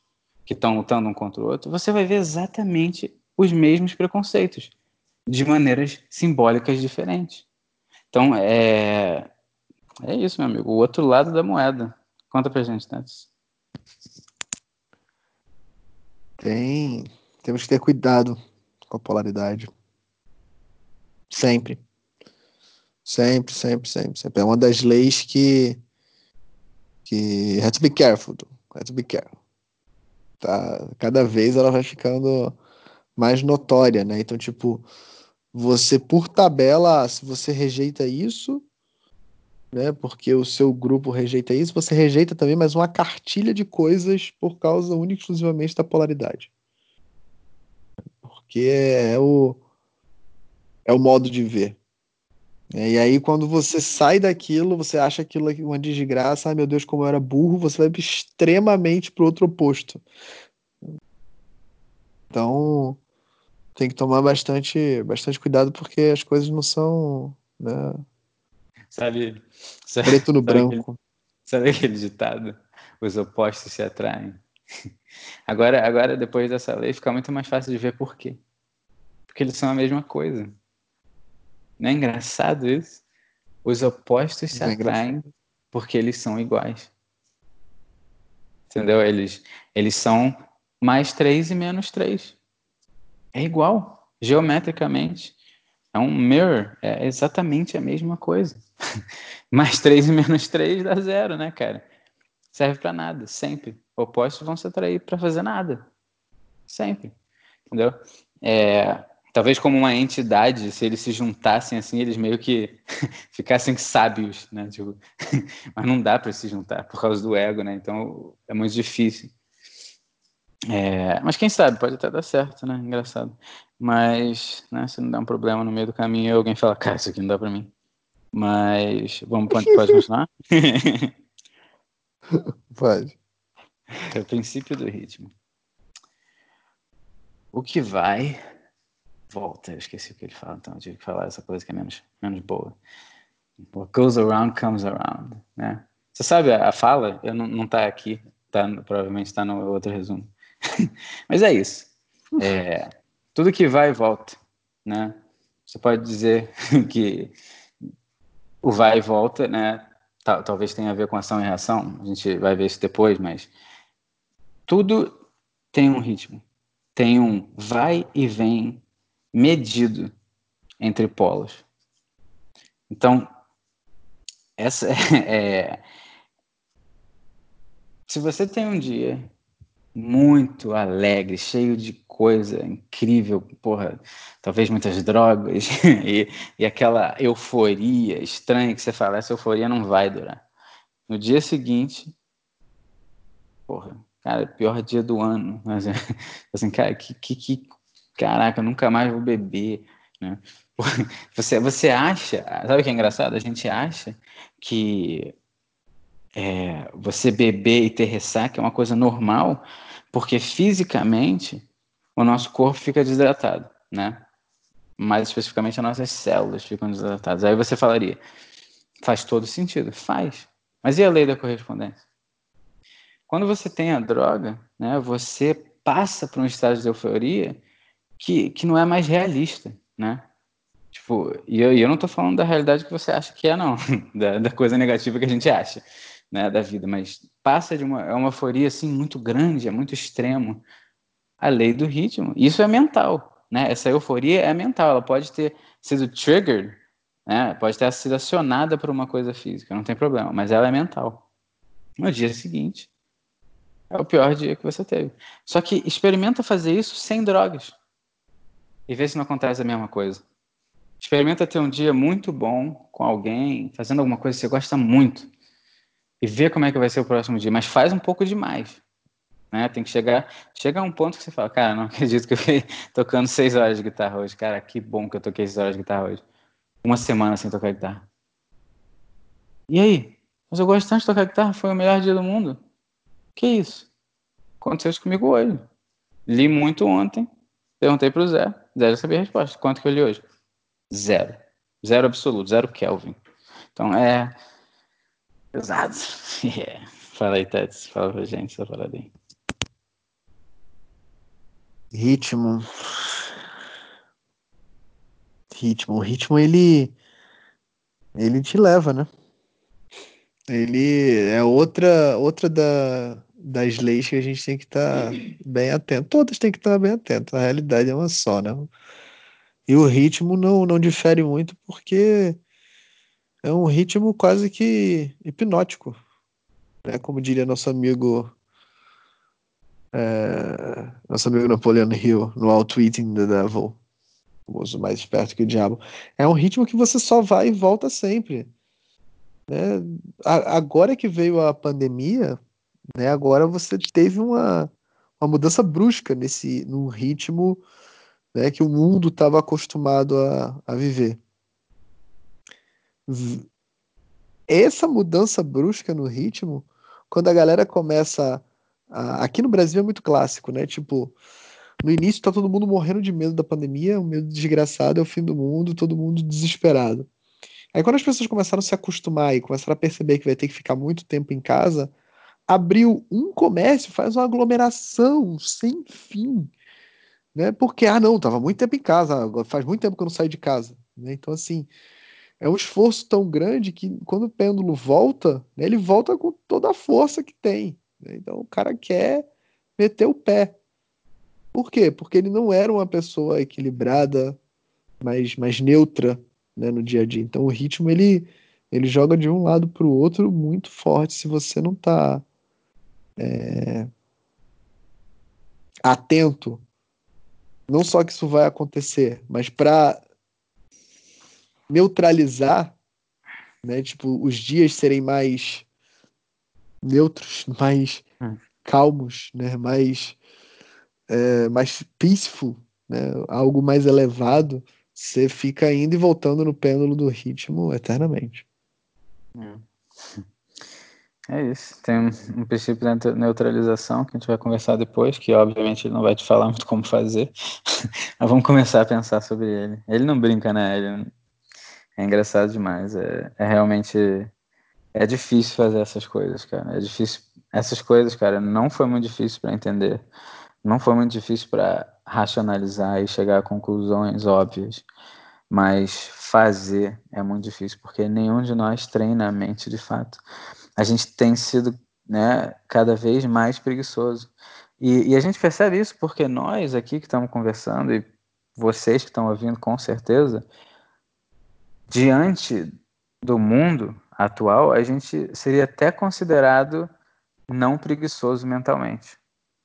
que estão lutando um contra o outro, você vai ver exatamente os mesmos preconceitos, de maneiras simbólicas diferentes. Então, é, é isso, meu amigo. O outro lado da moeda. Conta pra gente, Tats. Tem. Temos que ter cuidado com a polaridade. Sempre. Sempre, sempre, sempre, sempre. É uma das leis que. que. Have to be careful. Have to be careful tá, cada vez ela vai ficando mais notória, né? Então, tipo, você por tabela, se você rejeita isso, né? Porque o seu grupo rejeita isso, você rejeita também mais uma cartilha de coisas por causa única e exclusivamente da polaridade. Porque é o é o modo de ver. É, e aí, quando você sai daquilo, você acha aquilo uma desgraça, ai meu Deus, como eu era burro, você vai extremamente pro outro oposto. Então, tem que tomar bastante, bastante cuidado porque as coisas não são. Né, sabe, sabe preto no sabe branco. Aquele, sabe aquele ditado? os opostos se atraem. Agora, agora, depois dessa lei, fica muito mais fácil de ver por quê. Porque eles são a mesma coisa. Não é engraçado isso? Os opostos se é atraem porque eles são iguais. Entendeu? Eles, eles são mais 3 e menos 3. É igual, geometricamente. É um mirror, é exatamente a mesma coisa. mais 3 e menos 3 dá zero, né, cara? Serve para nada, sempre. Opostos vão se atrair para fazer nada. Sempre. Entendeu? É, talvez como uma entidade, se eles se juntassem assim, eles meio que ficassem sábios, né? Tipo, mas não dá para se juntar por causa do ego, né? Então é muito difícil. É, mas quem sabe, pode até dar certo, né? Engraçado. Mas, né, se não der um problema no meio do caminho, alguém fala, cara, isso aqui não dá para mim. Mas, vamos, pode, pode continuar? pode. É o princípio do ritmo. O que vai volta. Eu esqueci o que ele fala, então eu tive que falar essa coisa que é menos, menos boa. What goes around comes around, né? Você sabe a, a fala? Eu não, não tá aqui, tá, provavelmente está no outro resumo. Mas é isso. É, tudo que vai volta, né? Você pode dizer que o vai e volta, né? Tal, talvez tenha a ver com ação e reação. A gente vai ver isso depois, mas tudo tem um ritmo, tem um vai e vem medido entre polos. Então, essa é, se você tem um dia muito alegre, cheio de coisa incrível, porra, talvez muitas drogas e, e aquela euforia estranha que você fala, essa euforia não vai durar. No dia seguinte, porra, cara, pior dia do ano. Mas, assim, cara, que, que, que caraca, nunca mais vou beber, né? Você, você acha, sabe o que é engraçado? A gente acha que é, você beber e ter ressaca é uma coisa normal, porque fisicamente o nosso corpo fica desidratado, né? Mais especificamente as nossas células ficam desidratadas. Aí você falaria, faz todo sentido, faz. Mas e a lei da correspondência? Quando você tem a droga, né, você passa por um estado de euforia que, que não é mais realista, né? Tipo, e eu, eu não tô falando da realidade que você acha que é, não, da, da coisa negativa que a gente acha, né, da vida, mas passa de uma, é uma euforia, assim, muito grande, é muito extremo. A lei do ritmo, isso é mental, né? Essa euforia é mental, ela pode ter sido triggered, né? Pode ter sido acionada por uma coisa física, não tem problema, mas ela é mental. No dia seguinte, é o pior dia que você teve. Só que experimenta fazer isso sem drogas e vê se não acontece a mesma coisa. Experimenta ter um dia muito bom com alguém, fazendo alguma coisa que você gosta muito. E vê como é que vai ser o próximo dia. Mas faz um pouco demais. Né? Tem que chegar, chega a um ponto que você fala, cara, não acredito que eu fiquei tocando seis horas de guitarra hoje. Cara, que bom que eu toquei seis horas de guitarra hoje. Uma semana sem tocar guitarra. E aí? Mas eu gosto tanto de tocar guitarra, foi o melhor dia do mundo. Que isso? Aconteceu isso comigo hoje. Li muito ontem, perguntei pro Zé. Zero sabia a resposta. Quanto que eu li hoje? Zero. Zero absoluto, zero Kelvin. Então é pesado. Yeah. Fala aí, Tets. Fala pra gente essa parada aí. Ritmo. Ritmo. O ritmo, ele. Ele te leva, né? Ele é outra, outra da, das leis que a gente tem que estar tá bem atento. Todas têm que estar tá bem atento. A realidade é uma só, né? E o ritmo não, não difere muito porque é um ritmo quase que hipnótico, né? Como diria nosso amigo é, nosso amigo Napoleon Hill no Outwitting the Devil, famoso mais esperto que o diabo. É um ritmo que você só vai e volta sempre. Né? Agora que veio a pandemia, né? Agora você teve uma, uma mudança brusca nesse no ritmo né, que o mundo estava acostumado a, a viver. Essa mudança brusca no ritmo, quando a galera começa. A, aqui no Brasil é muito clássico, né? Tipo, no início tá todo mundo morrendo de medo da pandemia, um medo desgraçado, é o fim do mundo, todo mundo desesperado. Aí quando as pessoas começaram a se acostumar e começaram a perceber que vai ter que ficar muito tempo em casa, abriu um comércio, faz uma aglomeração sem fim. Né? Porque, ah, não, tava muito tempo em casa, faz muito tempo que eu não saio de casa. Né? Então, assim, é um esforço tão grande que quando o pêndulo volta, né, ele volta com toda a força que tem. Né? Então, o cara quer meter o pé. Por quê? Porque ele não era uma pessoa equilibrada, mais, mais neutra né, no dia a dia. Então, o ritmo ele, ele joga de um lado para o outro muito forte se você não está é, atento. Não só que isso vai acontecer, mas para neutralizar, né? Tipo, os dias serem mais neutros, mais hum. calmos, né? Mais é, mais peaceful, né? Algo mais elevado, você fica indo e voltando no pêndulo do ritmo eternamente. É, é isso. Tem um, um princípio de neutralização que a gente vai conversar depois, que obviamente ele não vai te falar muito como fazer, mas vamos começar a pensar sobre ele. Ele não brinca, né? Ele é engraçado demais. É, é realmente. É difícil fazer essas coisas, cara. É difícil. Essas coisas, cara, não foi muito difícil para entender. Não foi muito difícil para racionalizar e chegar a conclusões óbvias. Mas fazer é muito difícil, porque nenhum de nós treina a mente de fato. A gente tem sido né, cada vez mais preguiçoso. E, e a gente percebe isso porque nós aqui que estamos conversando, e vocês que estão ouvindo com certeza, diante do mundo atual, a gente seria até considerado não preguiçoso mentalmente.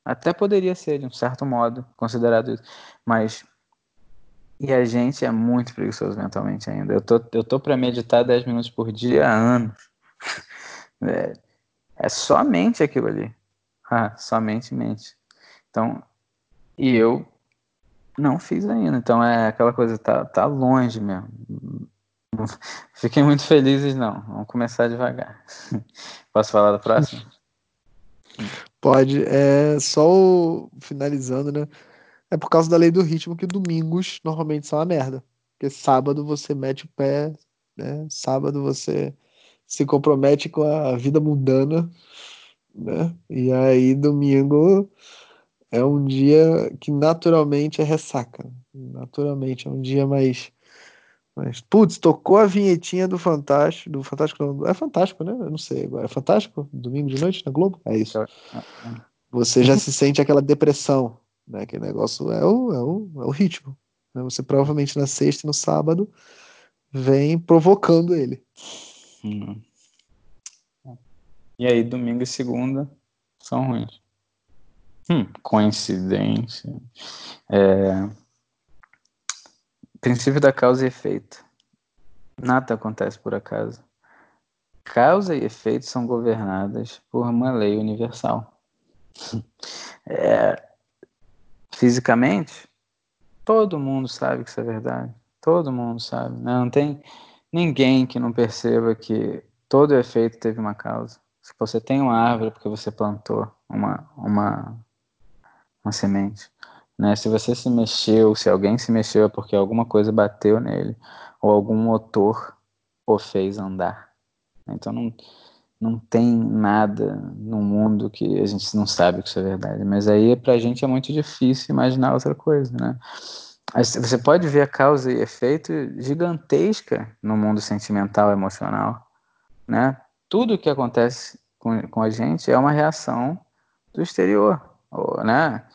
Até poderia ser, de um certo modo, considerado isso. Mas. E a gente é muito preguiçoso mentalmente ainda. Eu tô, eu tô para meditar 10 minutos por dia há anos. É, é somente aquilo ali. Ah, somente mente. Então, e eu não fiz ainda. Então é aquela coisa, tá, tá longe mesmo. Fiquem muito felizes, não. Vamos começar devagar. Posso falar da próxima? Pode. É só o... finalizando, né? É por causa da lei do ritmo que domingos normalmente são uma merda. Porque sábado você mete o pé, né? Sábado você se compromete com a vida mundana, né? E aí domingo é um dia que naturalmente é ressaca. Naturalmente é um dia mais mas, putz, tocou a vinhetinha do Fantástico. Do Fantástico não, é Fantástico, né? Eu não sei agora. É Fantástico? Domingo de noite na Globo? É isso. Você já se sente aquela depressão, né? Aquele negócio é o, é o, é o ritmo. Né? Você provavelmente na sexta e no sábado vem provocando ele. Hum. E aí, domingo e segunda são ruins. Hum, coincidência. É, Princípio da causa e efeito. Nada acontece por acaso. Causa e efeito são governadas por uma lei universal. É, fisicamente, todo mundo sabe que isso é verdade. Todo mundo sabe. Né? Não tem ninguém que não perceba que todo efeito teve uma causa. Se você tem uma árvore é porque você plantou uma, uma, uma semente. Né? Se você se mexeu, se alguém se mexeu é porque alguma coisa bateu nele, ou algum motor o fez andar. Então não, não tem nada no mundo que a gente não sabe que isso é verdade. Mas aí para a gente é muito difícil imaginar outra coisa, né? Você pode ver a causa e efeito gigantesca no mundo sentimental, emocional, né? Tudo que acontece com, com a gente é uma reação do exterior, ou, né?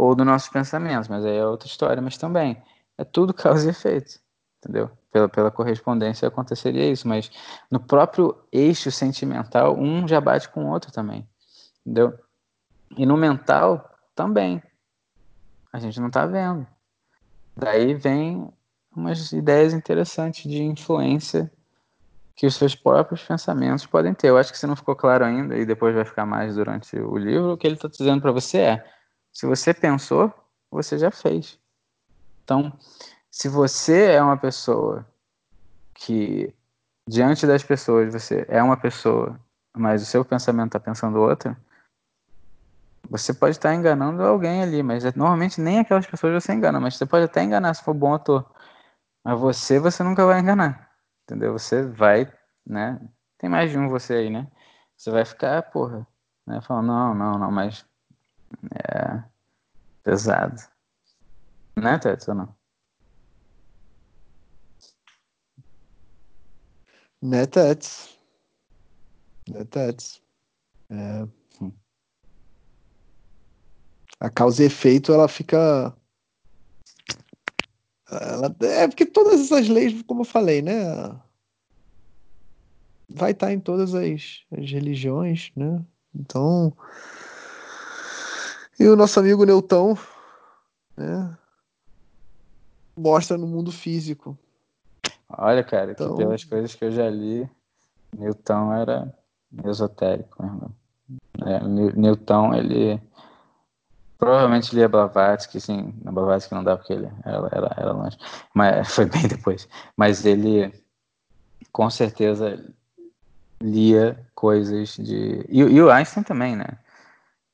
Ou dos nossos pensamentos, mas aí é outra história, mas também é tudo causa e efeito, entendeu? Pela, pela correspondência aconteceria isso, mas no próprio eixo sentimental, um já bate com o outro também, entendeu? E no mental também. A gente não está vendo. Daí vem umas ideias interessantes de influência que os seus próprios pensamentos podem ter. Eu acho que se não ficou claro ainda, e depois vai ficar mais durante o livro, o que ele está dizendo para você é se você pensou, você já fez. Então, se você é uma pessoa que, diante das pessoas, você é uma pessoa, mas o seu pensamento está pensando outra, você pode estar enganando alguém ali, mas é, normalmente nem aquelas pessoas você engana, mas você pode até enganar se for bom ator. Mas você, você nunca vai enganar, entendeu? Você vai, né? Tem mais de um você aí, né? você vai ficar, porra, né? Falando, não, não, não, mas é pesado. Né, Teto, ou não? Né, Tats? Né, Tats? É. Hum. A causa e efeito, ela fica. Ela... É porque todas essas leis, como eu falei, né? Vai estar em todas as, as religiões, né? Então. E o nosso amigo Neutão, né? Mostra no mundo físico. Olha, cara, Então- que pelas coisas que eu já li, Newton era esotérico, meu irmão. É, New- Newton, ele provavelmente lia Blavatsky, sim, na Blavatsky não dá porque ele era, era, era longe, mas foi bem depois. Mas ele, com certeza, lia coisas de... E, e o Einstein também, né?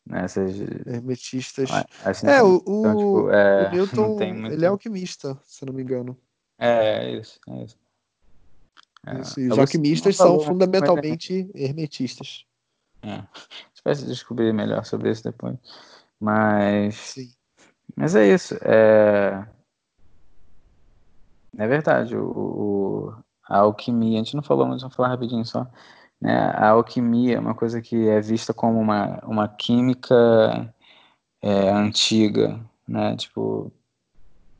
Nessas... Hermetistas. Assim, É, o, então, tipo, é, o Newton, muito... ele é alquimista, se não me engano. É, é isso, é isso. É, Isso, os alquimistas falou, são fundamentalmente hermetistas. É. Vai descobrir melhor sobre isso depois. Mas, Sim. mas é isso. É, é verdade. O, o- a alquimia, a gente não falou, mas vamos falar rapidinho só. Né? A alquimia é uma coisa que é vista como uma, uma química é, antiga, né? Tipo,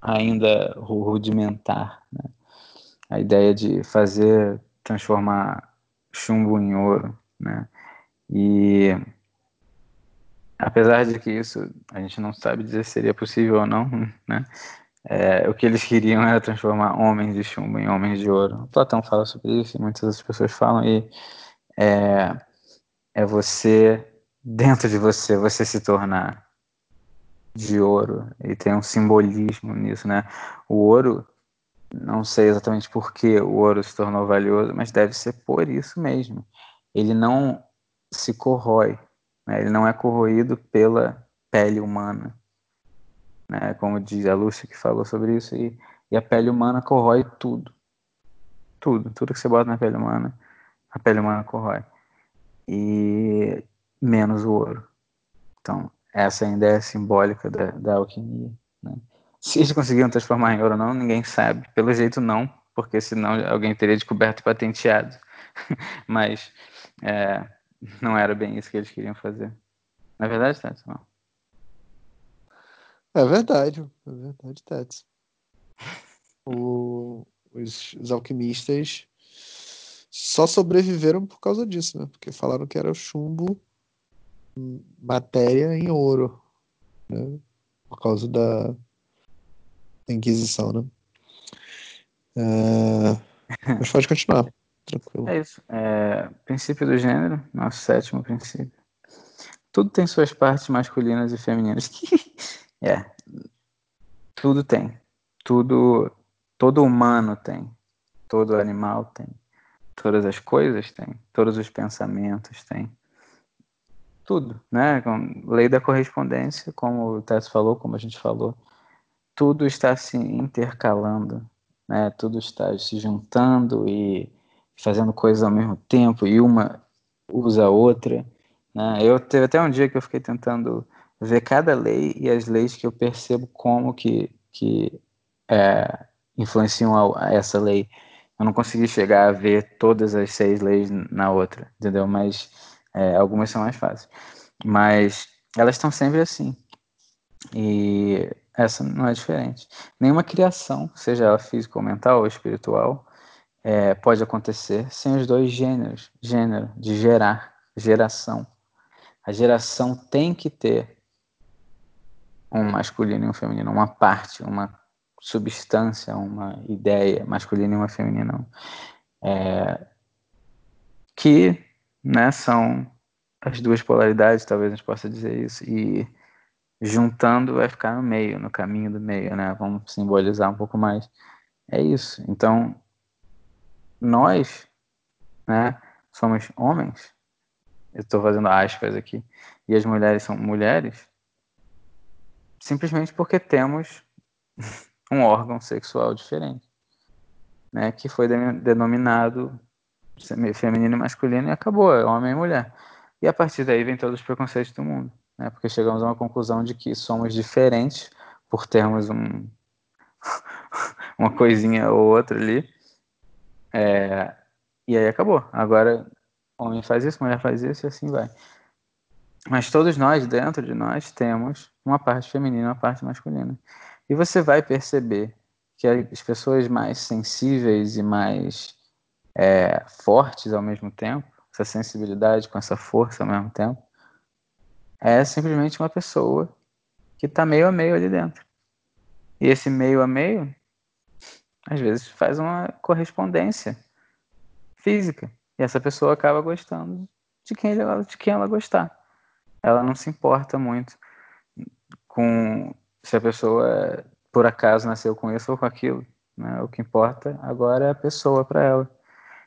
ainda ru- rudimentar. Né? A ideia de fazer, transformar chumbo em ouro, né? E apesar de que isso a gente não sabe dizer se seria possível ou não, né? É, o que eles queriam era transformar homens de chumbo em homens de ouro. O Platão fala sobre isso muitas outras pessoas falam e é, é você dentro de você você se tornar de ouro e tem um simbolismo nisso, né? O ouro não sei exatamente por que o ouro se tornou valioso, mas deve ser por isso mesmo. Ele não se corrói, né? ele não é corroído pela pele humana, né? como diz a Lúcia que falou sobre isso, e, e a pele humana corrói tudo. Tudo, tudo que você bota na pele humana, a pele humana corrói. E menos o ouro. Então, essa ainda é simbólica da, da alquimia. Né? Se eles conseguiram transformar em ouro ou não, ninguém sabe. Pelo jeito, não, porque senão alguém teria descoberto e patenteado. Mas é, não era bem isso que eles queriam fazer. Na verdade, Tato, não. É verdade, é verdade, Tats. O- os, os alquimistas só sobreviveram por causa disso, né? Porque falaram que era chumbo, hum, matéria em ouro, né? Por causa da Inquisição, né? É, Mas pode continuar, tranquilo. É isso. É, princípio do gênero, nosso sétimo princípio. Tudo tem suas partes masculinas e femininas. é. Tudo tem. Tudo. Todo humano tem. Todo animal tem. Todas as coisas têm. Todos os pensamentos têm. Tudo, né? Lei da correspondência, como o Tess falou, como a gente falou. Tudo está se intercalando, né? Tudo está se juntando e fazendo coisas ao mesmo tempo e uma usa a outra. Né? Eu teve até um dia que eu fiquei tentando ver cada lei e as leis que eu percebo como que, que é, influenciam a, a essa lei. Eu não consegui chegar a ver todas as seis leis na outra, entendeu? Mas é, algumas são mais fáceis. Mas elas estão sempre assim. E essa não é diferente. Nenhuma criação, seja ela física ou mental ou espiritual, é, pode acontecer sem os dois gêneros, gênero de gerar, geração. A geração tem que ter um masculino e um feminino, uma parte, uma substância, uma ideia masculina e uma feminina, é, que né, são as duas polaridades, talvez a gente possa dizer isso, e juntando vai ficar no meio, no caminho do meio, né? Vamos simbolizar um pouco mais. É isso. Então, nós, né, somos homens, eu estou fazendo aspas aqui, e as mulheres são mulheres, simplesmente porque temos um órgão sexual diferente, né, que foi de- denominado feminino e masculino e acabou, é homem e mulher. E a partir daí vem todos os preconceitos do mundo, né? Porque chegamos a uma conclusão de que somos diferentes por termos um uma coisinha ou outra ali. É, e aí acabou. Agora homem faz isso, mulher faz isso e assim vai. Mas todos nós, dentro de nós, temos uma parte feminina e uma parte masculina. E você vai perceber que as pessoas mais sensíveis e mais é, fortes ao mesmo tempo, essa sensibilidade com essa força ao mesmo tempo, é simplesmente uma pessoa que está meio a meio ali dentro. E esse meio a meio, às vezes, faz uma correspondência física. E essa pessoa acaba gostando de quem ela, de quem ela gostar. Ela não se importa muito com se a pessoa por acaso nasceu com isso ou com aquilo. Né? O que importa agora é a pessoa para ela.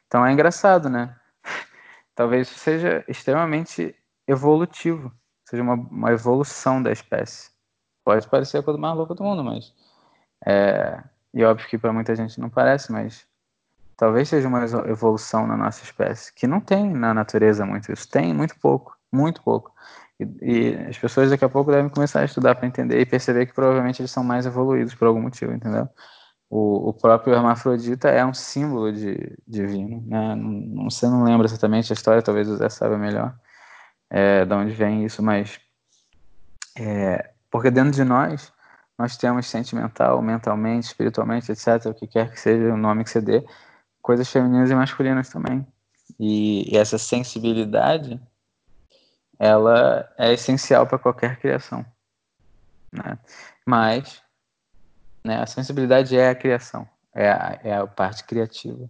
Então é engraçado, né? Talvez seja extremamente evolutivo, seja uma, uma evolução da espécie. Pode parecer a coisa mais louca do mundo, mas. É, e óbvio que para muita gente não parece, mas talvez seja uma evolução na nossa espécie, que não tem na natureza muito isso. Tem muito pouco, muito pouco. E, e as pessoas daqui a pouco devem começar a estudar para entender e perceber que provavelmente eles são mais evoluídos por algum motivo, entendeu? O, o próprio hermafrodita é um símbolo de divino, né? Não, você não lembra exatamente a história, talvez o Zé saiba melhor é, de onde vem isso, mas é, porque dentro de nós nós temos sentimental, mentalmente, espiritualmente, etc., o que quer que seja o nome que você dê, coisas femininas e masculinas também. E, e essa sensibilidade, ela é essencial para qualquer criação. Né? Mas né, a sensibilidade é a criação, é a, é a parte criativa.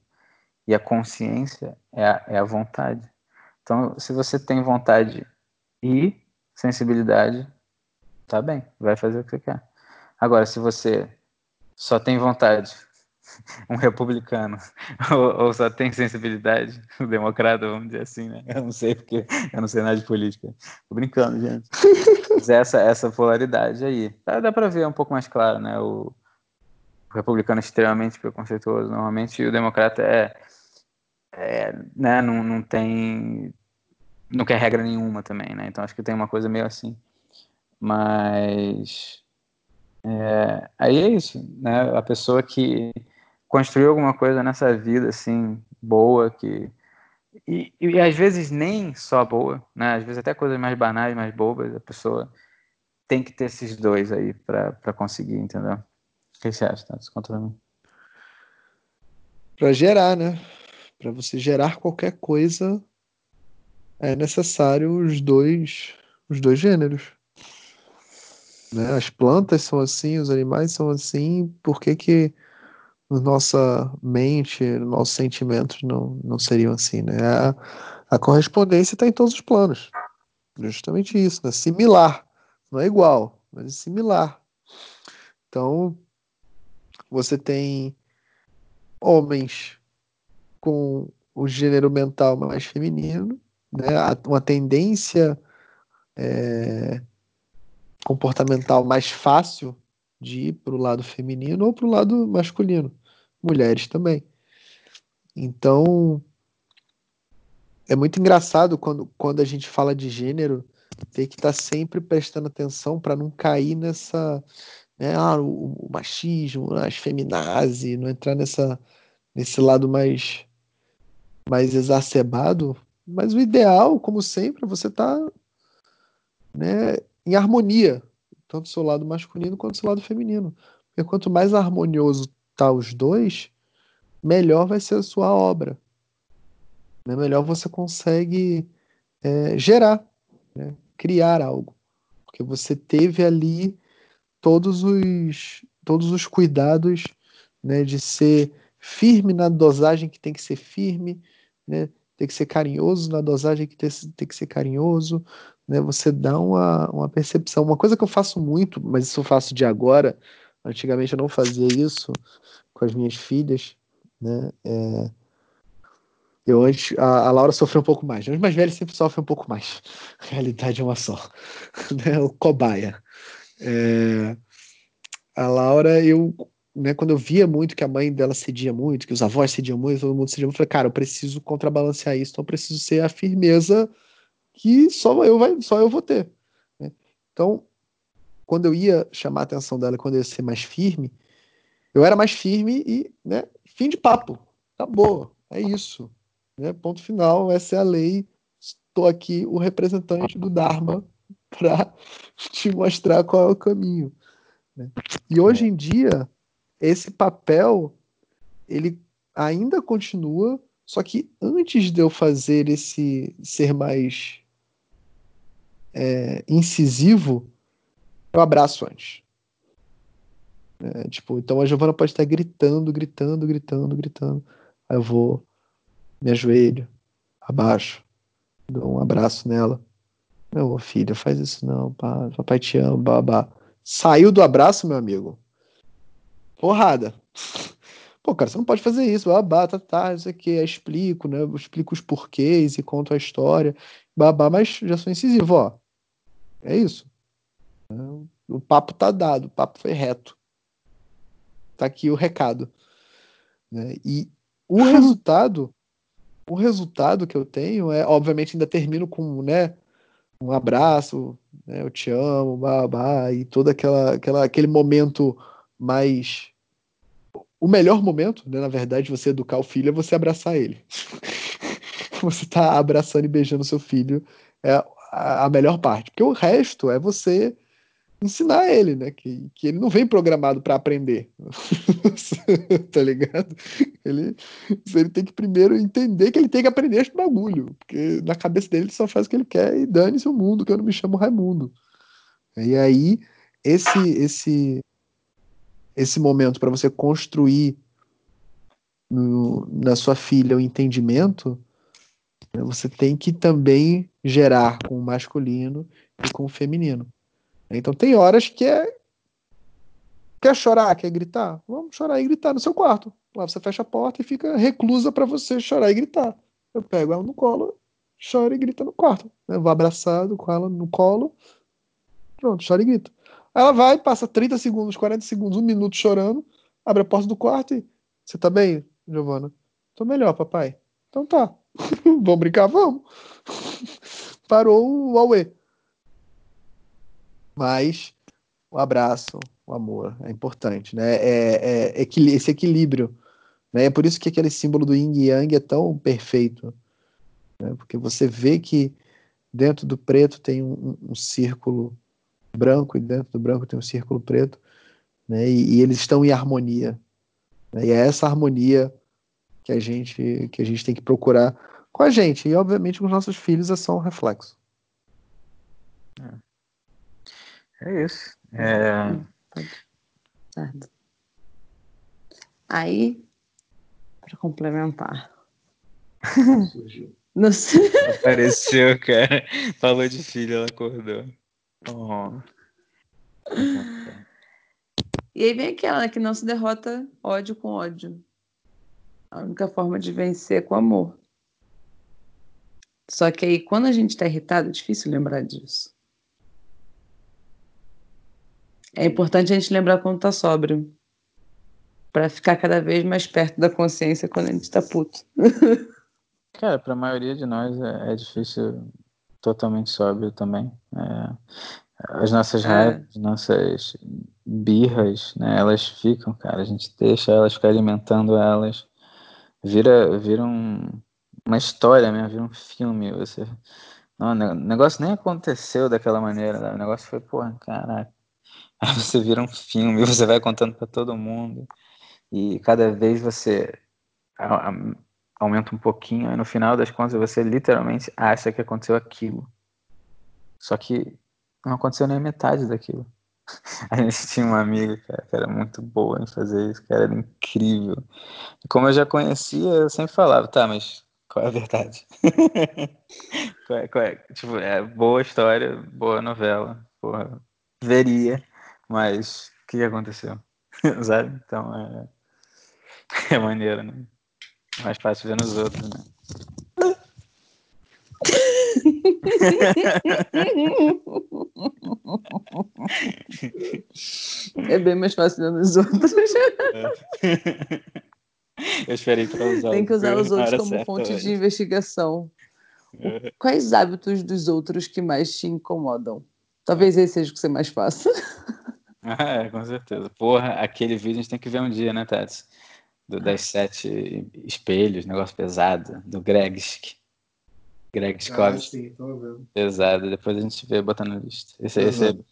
E a consciência é a, é a vontade. Então, se você tem vontade e sensibilidade, tá bem, vai fazer o que você quer. Agora, se você só tem vontade, um republicano, ou, ou, só tem sensibilidade, democrata, vamos dizer assim, né? Eu não sei porque eu não sei nada de política. Tô brincando, gente. Mas essa, essa polaridade aí. Dá, dá pra ver um pouco mais claro, né? O, o republicano é extremamente preconceituoso, normalmente, e o democrata é, é né, não, não tem não quer regra nenhuma também, né? Então acho que tem uma coisa meio assim. Mas é, aí é isso, né? A pessoa que construiu alguma coisa nessa vida assim boa que e, e às vezes nem só boa, né? Às vezes até coisas mais banais, mais bobas, a pessoa tem que ter esses dois aí para conseguir, entendeu? O que você acha, tá? Conta pra mim. Para gerar, né? Para você gerar qualquer coisa, é necessário os dois, os dois gêneros. Né? As plantas são assim, os animais são assim, por que que nossa mente, nossos sentimentos não, não seriam assim, né? A, a correspondência está em todos os planos. Justamente isso, né? Similar. Não é igual, mas é similar. Então, você tem homens com o gênero mental mais feminino né, uma tendência é, comportamental mais fácil de ir para o lado feminino ou para o lado masculino. Mulheres também. Então, é muito engraçado quando, quando a gente fala de gênero, ter que estar tá sempre prestando atenção para não cair nessa. Né, ah, o, o machismo, as feminazes, não entrar nessa, nesse lado mais, mais exacerbado, mas o ideal, como sempre, é você estar tá, né, em harmonia, tanto do seu lado masculino quanto do seu lado feminino. Porque quanto mais harmonioso tá os dois, melhor vai ser a sua obra. Né? Melhor você consegue é, gerar, né? criar algo. Porque você teve ali todos os, todos os cuidados né, de ser firme na dosagem que tem que ser firme, né, tem que ser carinhoso na dosagem que tem, tem que ser carinhoso, né? Você dá uma, uma percepção. Uma coisa que eu faço muito, mas isso eu faço de agora, antigamente eu não fazia isso com as minhas filhas, né? É... Eu antes, a, a, Laura sofreu um pouco mais. Os mais velhos sempre sofrem um pouco mais. A realidade é uma só. né? O cobaia. É... A Laura, eu né, quando eu via muito que a mãe dela cedia muito, que os avós cediam muito, todo mundo cedia muito, eu falei, cara, eu preciso contrabalancear isso, então eu preciso ser a firmeza que só eu, vai, só eu vou ter. Né? Então, quando eu ia chamar a atenção dela, quando eu ia ser mais firme, eu era mais firme e, né, fim de papo, acabou, é isso. Né? Ponto final, essa é a lei, estou aqui o representante do Dharma para te mostrar qual é o caminho. Né? E hoje em dia, esse papel ele ainda continua, só que antes de eu fazer esse ser mais é, incisivo, eu abraço antes. É, tipo, então a Giovana pode estar gritando, gritando, gritando, gritando. Aí eu vou, me ajoelho, abaixo, dou um abraço nela. Meu filho, faz isso não, pá, papai te ama, babá. Saiu do abraço, meu amigo porrada. Pô, cara, você não pode fazer isso, babá, tá, tá, isso aqui, explico, né? Eu explico os porquês e conto a história, babá, mas já sou incisivo, ó. É isso. O papo tá dado, o papo foi reto. Tá aqui o recado. Né? E o resultado, o resultado que eu tenho é, obviamente, ainda termino com, né, um abraço, né, eu te amo, babá, e todo aquela, aquela, aquele momento mas o melhor momento, né, na verdade, você educar o filho é você abraçar ele. você tá abraçando e beijando seu filho é a melhor parte, porque o resto é você ensinar ele, né, que, que ele não vem programado para aprender, tá ligado? Ele, ele tem que primeiro entender que ele tem que aprender esse bagulho, porque na cabeça dele ele só faz o que ele quer e dane-se o mundo, que eu não me chamo Raimundo. E aí, esse, esse, esse momento para você construir no, na sua filha o entendimento, né, você tem que também gerar com o masculino e com o feminino. Então tem horas que é quer chorar, quer gritar, vamos chorar e gritar no seu quarto. Lá você fecha a porta e fica reclusa para você chorar e gritar. Eu pego ela no colo, choro e grita no quarto. Eu vou abraçado com ela no colo, pronto, chora e grita. Ela vai, passa 30 segundos, 40 segundos, um minuto chorando, abre a porta do quarto e. Você tá bem, Giovana? Tô melhor, papai. Então tá. vamos brincar? Vamos. Parou o Aue. Mas o abraço, o amor é importante, né? É, é, é esse equilíbrio. Né? É por isso que aquele símbolo do yin e yang é tão perfeito. Né? Porque você vê que dentro do preto tem um, um círculo branco e dentro do branco tem um círculo preto, né? E, e eles estão em harmonia. Né? E é essa harmonia que a gente que a gente tem que procurar com a gente e obviamente com os nossos filhos é só um reflexo. É, é isso. É... Aí, para complementar. Surgiu. Apareceu, cara. Falou de filho, ela acordou. Oh. E aí vem aquela né, que não se derrota ódio com ódio. A única forma de vencer é com amor. Só que aí, quando a gente está irritado, é difícil lembrar disso. É importante a gente lembrar quando tá sóbrio. para ficar cada vez mais perto da consciência quando a gente tá puto. Cara, pra maioria de nós é, é difícil totalmente sóbrio também. É, as nossas é. raivas, nossas birras, né, elas ficam, cara, a gente deixa elas ficar alimentando elas. Vira, vira um, uma história mesmo, vira um filme. Você, não, o negócio nem aconteceu daquela maneira, né? o negócio foi, porra, caraca. Aí você vira um filme, você vai contando para todo mundo. E cada vez você aumenta um pouquinho, e no final das contas você literalmente acha que aconteceu aquilo. Só que não aconteceu nem metade daquilo. A gente tinha uma amiga cara, que era muito boa em fazer isso, que era incrível. E como eu já conhecia, eu sempre falava, tá, mas qual é a verdade? qual é, qual é? Tipo, é boa história, boa novela, porra, veria, mas o que aconteceu? Sabe? Então é, é maneiro, né? Mais fácil ver nos outros, né? É bem mais fácil dando os outros. Eu esperei para usar Tem que usar os outros como certa, fonte mas- de investigação. É. Quais hábitos dos outros que mais te incomodam? Talvez esse seja o que você mais faça. Ah, é, com certeza. Porra, aquele vídeo a gente tem que ver um dia, né, Tati? Do, das sete espelhos, negócio pesado, do Greg. Greg Ah, Scott, pesado. Depois a gente vê botando na lista. Esse, Uhum. esse,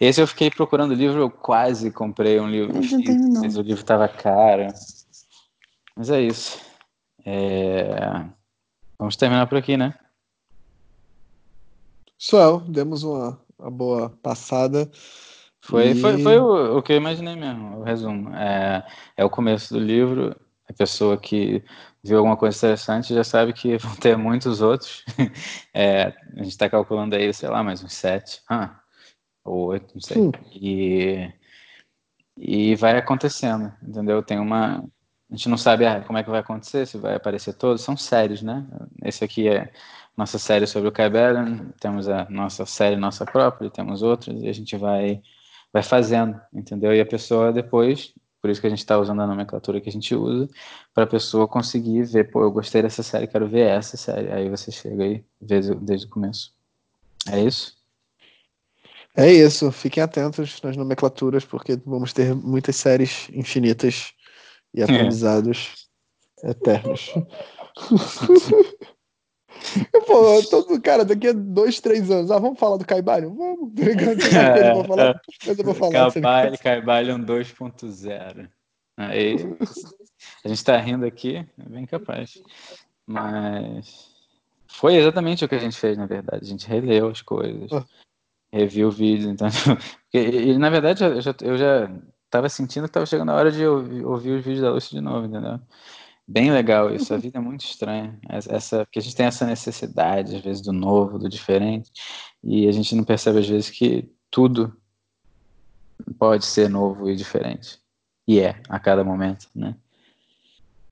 esse eu fiquei procurando o livro, eu quase comprei um livro. Mas o livro tava caro. Mas é isso. É, Vamos terminar por aqui, né? Pessoal, demos uma, uma boa passada. Foi, E- foi, foi o, o que eu imaginei mesmo, o resumo. É, é o começo do livro, a pessoa que viu alguma coisa interessante já sabe que vão ter muitos outros. É, a gente está calculando aí, sei lá, mais uns sete, ah, ou oito, não sei. Sim. E, e vai acontecendo, entendeu? Tem uma. A gente não sabe ah, como é que vai acontecer, se vai aparecer todos. São séries, né? Esse aqui é nossa série sobre o Bellin, temos a nossa série nossa própria, temos outras, e a gente vai vai fazendo, entendeu? E a pessoa depois, por isso que a gente está usando a nomenclatura que a gente usa, para a pessoa conseguir ver, pô, eu gostei dessa série, quero ver essa série. Aí você chega aí, vê desde o começo. É isso? É isso, fiquem atentos nas nomenclaturas, porque vamos ter muitas séries infinitas e aprendizados eternos. Pô, todo cara, daqui a dois, três anos, ah, vamos falar do Caibalion? Vamos, tá ligado? Tem coisa pra falar, coisa pra falar. tá ligado? Cabalho, Caibalion 2.0. Aí, a gente tá rindo aqui, é bem capaz. Mas foi exatamente o que a gente fez, na verdade. A gente releu as coisas, Ah. reviu o vídeo, então. Porque, e, na verdade, eu já, eu já tava sentindo que tava chegando a hora de ouvir, ouvir os vídeos da Lúcia de novo, entendeu? Bem legal isso, a vida é muito estranha. Essa, porque a gente tem essa necessidade, às vezes, do novo, do diferente, e a gente não percebe, às vezes, que tudo pode ser novo e diferente. E é, a cada momento, né?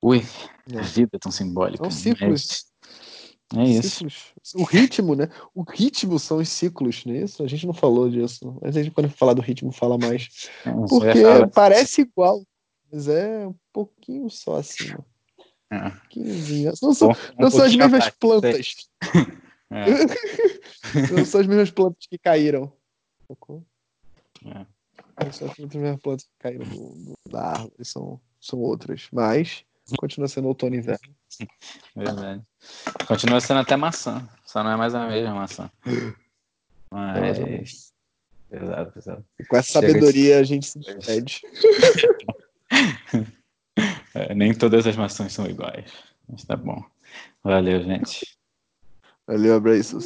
Ui, É. a vida é tão simbólica. São ciclos. mas É isso. Ciclos. O ritmo, né? O ritmo são os ciclos, né? Isso, a gente não falou disso. Mas a gente, quando falar do ritmo, fala mais. Você vai Porque parece igual, mas é um pouquinho só acima. É. Não são, um não são as mesmas plantas. É. Não são as mesmas plantas que caíram. É. Não são as mesmas plantas que caíram do, do- da árvore, são, são outras. Mas continua sendo outono e inverno. Verdade. Continua sendo até maçã, só não é mais a mesma maçã. Mas. Pesado, pesado. E com essa Chega de- sabedoria a gente se despede. É, nem todas as maçãs são iguais. Mas tá bom. Valeu, gente. Valeu, abraços.